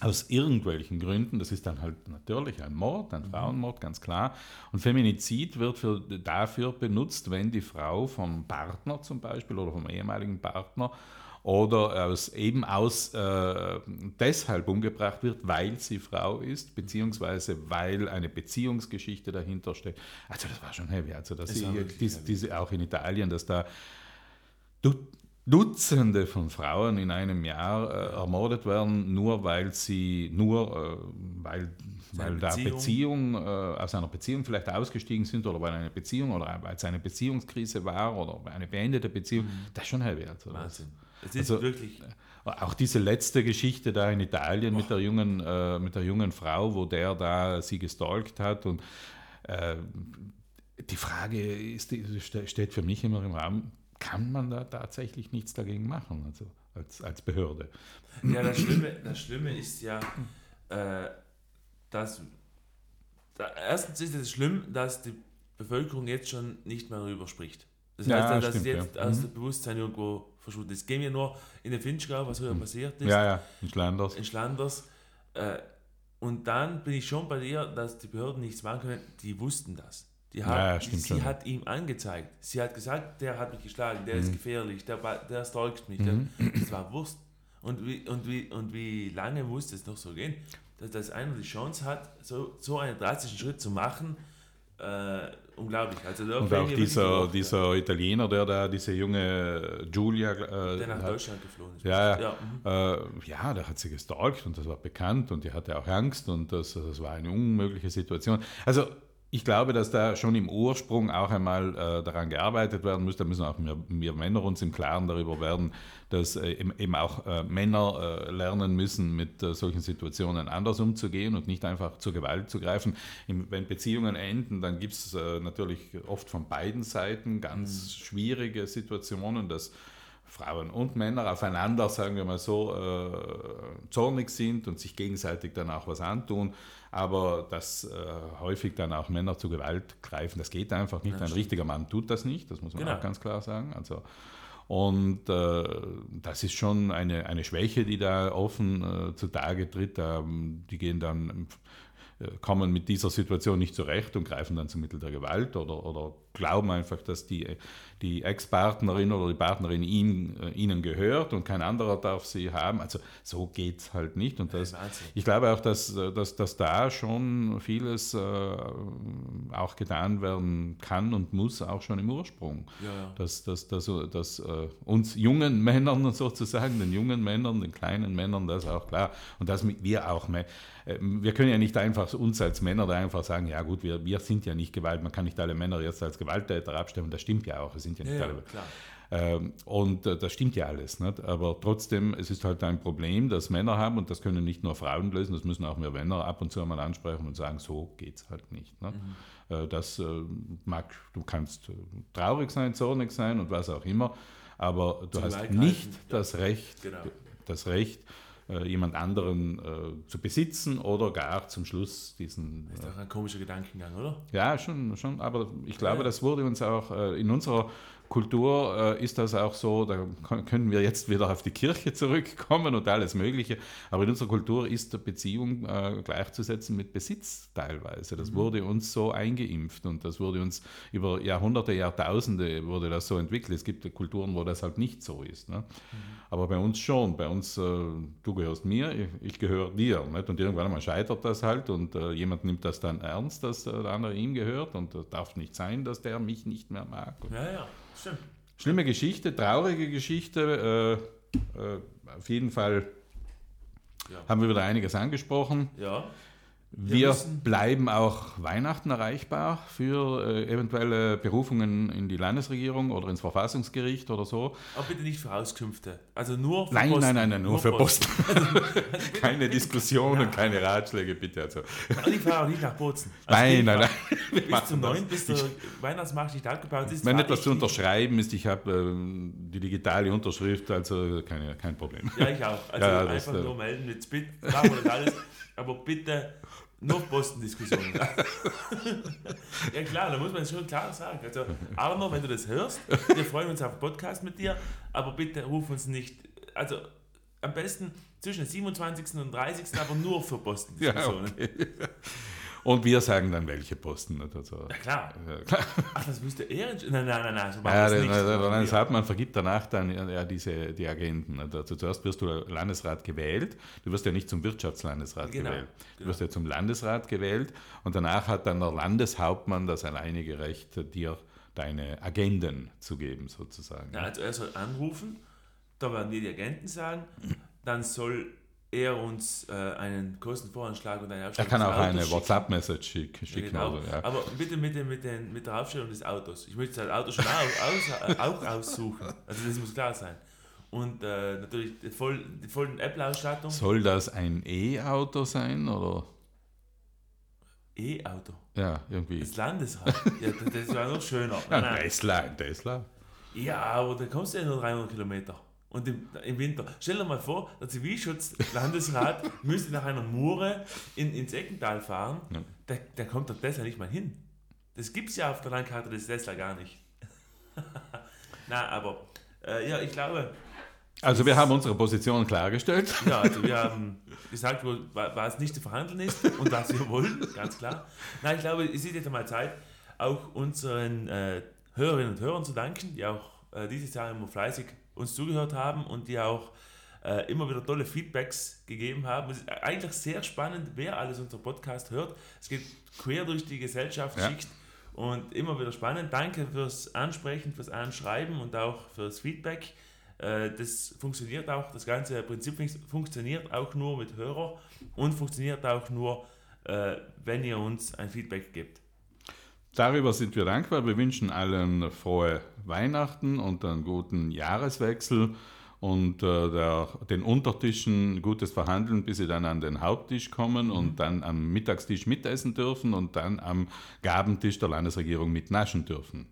aus irgendwelchen Gründen, das ist dann halt natürlich ein Mord, ein Frauenmord, ganz klar. Und Feminizid wird für, dafür benutzt, wenn die Frau vom Partner zum Beispiel oder vom ehemaligen Partner oder aus, eben aus äh, deshalb umgebracht wird, weil sie Frau ist, beziehungsweise weil eine Beziehungsgeschichte dahinter steckt. Also das war schon heavy. Also das Das ist, wirklich dies, heavy. diese, auch in Italien, dass da Du- Dutzende von Frauen in einem Jahr äh, ermordet werden, nur weil sie, nur äh, weil, weil da Beziehung. Beziehung, äh, aus einer Beziehung vielleicht ausgestiegen sind oder weil eine Beziehung oder weil es eine Beziehungskrise war oder eine beendete Beziehung, das ist schon heavy. Also das- Wahnsinn. Es ist Also- wirklich, auch diese letzte Geschichte da in Italien mit der jungen, äh, mit der jungen Frau, wo der da sie gestalkt hat und äh, die Frage ist, steht für mich immer im Raum, kann man da tatsächlich nichts dagegen machen, also als, als Behörde? ja, das Schlimme, das Schlimme ist ja, äh, dass, da, erstens ist es schlimm, dass die Bevölkerung jetzt schon nicht mehr darüber spricht. Das Ja, heißt, dass es stimmt, jetzt ja. aus Mhm. dem Bewusstsein irgendwo verschwunden ist. Gehen wir nur in den Finchgau, was früher passiert ist. Ja, ja, in Schlanders. in Schlanders. Äh, und dann bin ich schon bei dir, dass die Behörden nichts machen können. Die wussten das. Die hat, Ja, sie schon. hat ihm angezeigt. Sie hat gesagt, der hat mich geschlagen, der Mhm. ist gefährlich, der, der stalkt mich. Der, das war Wurst. Und wie, und, wie, und wie lange muss das noch so gehen, dass das einer die Chance hat, so, so einen drastischen Schritt zu machen? Äh, unglaublich. Also da Und auch dieser, Worte, dieser Italiener, der da, diese junge Julia, äh, der nach hat- Deutschland geflohen ist. Ja, ja. ja mhm. Äh, ja, der hat sie gestalkt und das war bekannt und die hatte auch Angst und das, das war eine unmögliche Situation. Also ich glaube, dass da schon im Ursprung auch einmal äh, daran gearbeitet werden muss. Da müssen auch wir, wir Männer uns im Klaren darüber werden, dass äh, eben auch äh, Männer äh, lernen müssen, mit äh, solchen Situationen anders umzugehen und nicht einfach zur Gewalt zu greifen. Im, wenn Beziehungen enden, dann gibt es äh, natürlich oft von beiden Seiten ganz schwierige Situationen, dass Frauen und Männer aufeinander, sagen wir mal so, zornig sind und sich gegenseitig dann auch was antun, aber dass äh, häufig dann auch Männer zu Gewalt greifen, das geht einfach nicht. Ja, Ein richtiger Mann tut das nicht, das muss man Genau. auch ganz klar sagen. Also, und äh, das ist schon eine, eine Schwäche, die da offen äh, zutage tritt. Ähm, die gehen dann, äh, kommen mit dieser Situation nicht zurecht und greifen dann zum Mittel der Gewalt oder, oder glauben einfach, dass die, die Ex-Partnerin oder die Partnerin ihm, äh, ihnen gehört und kein anderer darf sie haben. Also so geht es halt nicht. Und das, ich glaube auch, dass, äh, dass, dass da schon vieles äh, auch getan werden kann und muss, auch schon im Ursprung Ja, ja. dass, dass, dass, dass äh, uns jungen Männern sozusagen, den jungen Männern, den kleinen Männern, das ist auch klar. Und dass wir auch, Mä- äh, wir können ja nicht einfach uns als Männer da einfach sagen, ja gut, wir, wir sind ja nicht Gewalt, man kann nicht alle Männer jetzt als Gewalttäter abstempeln, das stimmt ja auch, es sind ja nicht ja, alle. Ähm, und äh, das stimmt ja alles. Nicht? Aber trotzdem, es ist halt ein Problem, das Männer haben und das können nicht nur Frauen lösen, das müssen auch wir Männer ab und zu einmal ansprechen und sagen, so geht es halt nicht. Nicht? Äh, Das äh, mag, du kannst traurig sein, zornig sein und was auch immer, aber du Zu hast Gewalt nicht ja. das Recht, Genau. das Recht, jemand anderen äh, zu besitzen oder gar zum Schluss diesen Ist doch ein komischer Gedankengang, oder? ja, schon, schon, aber ich glaube, das wurde uns auch äh, in unserer Kultur äh, ist das auch so, da können wir jetzt wieder auf die Kirche zurückkommen und alles Mögliche, aber in unserer Kultur ist Beziehung äh, gleichzusetzen mit Besitz teilweise. Das mhm. wurde uns so eingeimpft und das wurde uns über Jahrhunderte, Jahrtausende wurde das so entwickelt. Es gibt Kulturen, wo das halt nicht so ist. Ne? Mhm. Aber bei uns schon, bei uns, äh, du gehörst mir, ich, ich gehöre dir. Nicht? Und irgendwann einmal scheitert das halt und äh, jemand nimmt das dann ernst, dass äh, der andere ihm gehört und das darf nicht sein, dass der mich nicht mehr mag. Ja, ja. Stimmt. Schlimme Geschichte, traurige Geschichte. Äh, äh, auf jeden Fall ja. haben wir wieder einiges angesprochen. Ja. Wir, wir bleiben auch Weihnachten erreichbar für äh, eventuelle Berufungen in die Landesregierung oder ins Verfassungsgericht oder so. Aber bitte nicht für Auskünfte. Also nur für nein, Posten. Nein, nein, nein, nur, nur für Posten. Posten. keine Diskussionen, ja. keine Ratschläge, bitte. Also. Und ich fahre auch nicht nach Bozen. Also nein, nein, nein. Bis zum 9, bis der Weihnachtsmarkt nicht abgebaut ist. Wenn etwas zu unterschreiben ist, ich habe äh, die digitale Unterschrift, also keine, kein Problem. Ja, ich auch. Also ja, einfach das, nur melden mit Spit, alles. Aber bitte noch Postendiskussionen. ja klar, da muss man es schon klar sagen. Also Arno, wenn du das hörst, wir freuen uns auf Podcast mit dir, aber bitte ruf uns nicht, also am besten zwischen dem 27. und 30. aber nur für Postendiskussionen. Ja, okay. Und wir sagen dann, welche Posten. Also, ja, klar. Ach, das müsste er Nein, nein, nein, nein. So ja, der, der Landeshauptmann vergibt danach dann ja, diese, die Agenten. Also zuerst wirst du Landesrat gewählt. Du wirst ja nicht zum Wirtschaftslandesrat genau, gewählt. Du genau. wirst ja zum Landesrat gewählt. Und danach hat dann der Landeshauptmann das alleinige Recht, dir deine Agenden zu geben, sozusagen. Ja, also er soll anrufen, da werden dir die Agenten sagen, dann soll er uns äh, einen Kostenvoranschlag und eine Aufstellung Er kann auch eine WhatsApp-Message schicken. Ja, genau. also, ja. Aber bitte mit, den, mit, den, mit der Aufstellung des Autos. Ich möchte das Auto schon auch, aus, auch aussuchen. Also das muss klar sein. Und äh, natürlich die, voll, die vollen Apple-Ausstattung. Soll das ein E-Auto sein oder? E-Auto? Ja, irgendwie. Das Landesrat. ja, das war noch schöner. Ja, Tesla, Tesla. Ja, aber da kommst du ja nur 300 Kilometer. Und im, im, Winter. Stell dir mal vor, der Zivilschutzlandesrat müsste nach einer Mure in, ins Eckental fahren. Ja. Da, da kommt der Tesla nicht mal hin. Das gibt es ja auf der Landkarte des Tesla gar nicht. Na, aber äh, ja, ich glaube. Also wir haben unsere Position klargestellt. Ja, also wir haben gesagt, was nicht zu verhandeln ist und was wir wollen, ganz klar. Nein, ich glaube, es ist jetzt einmal Zeit, auch unseren äh, Hörerinnen und Hörern zu danken, die auch äh, dieses Jahr immer fleißig uns zugehört haben und die auch äh, immer wieder tolle Feedbacks gegeben haben. Es ist eigentlich sehr spannend, wer alles unser Podcast hört. Es geht quer durch die Gesellschaftsschicht ja. und immer wieder spannend. Danke fürs Ansprechen, fürs Anschreiben und auch fürs Feedback. Äh, das funktioniert auch, das ganze Prinzip funktioniert auch nur mit Hörer und funktioniert auch nur, äh, wenn ihr uns ein Feedback gebt. Darüber sind wir dankbar. Wir wünschen allen frohe Weihnachten und einen guten Jahreswechsel und äh, der, den Untertischen gutes Verhandeln, bis sie dann an den Haupttisch kommen mhm. und dann am Mittagstisch mitessen dürfen und dann am Gabentisch der Landesregierung mitnaschen dürfen.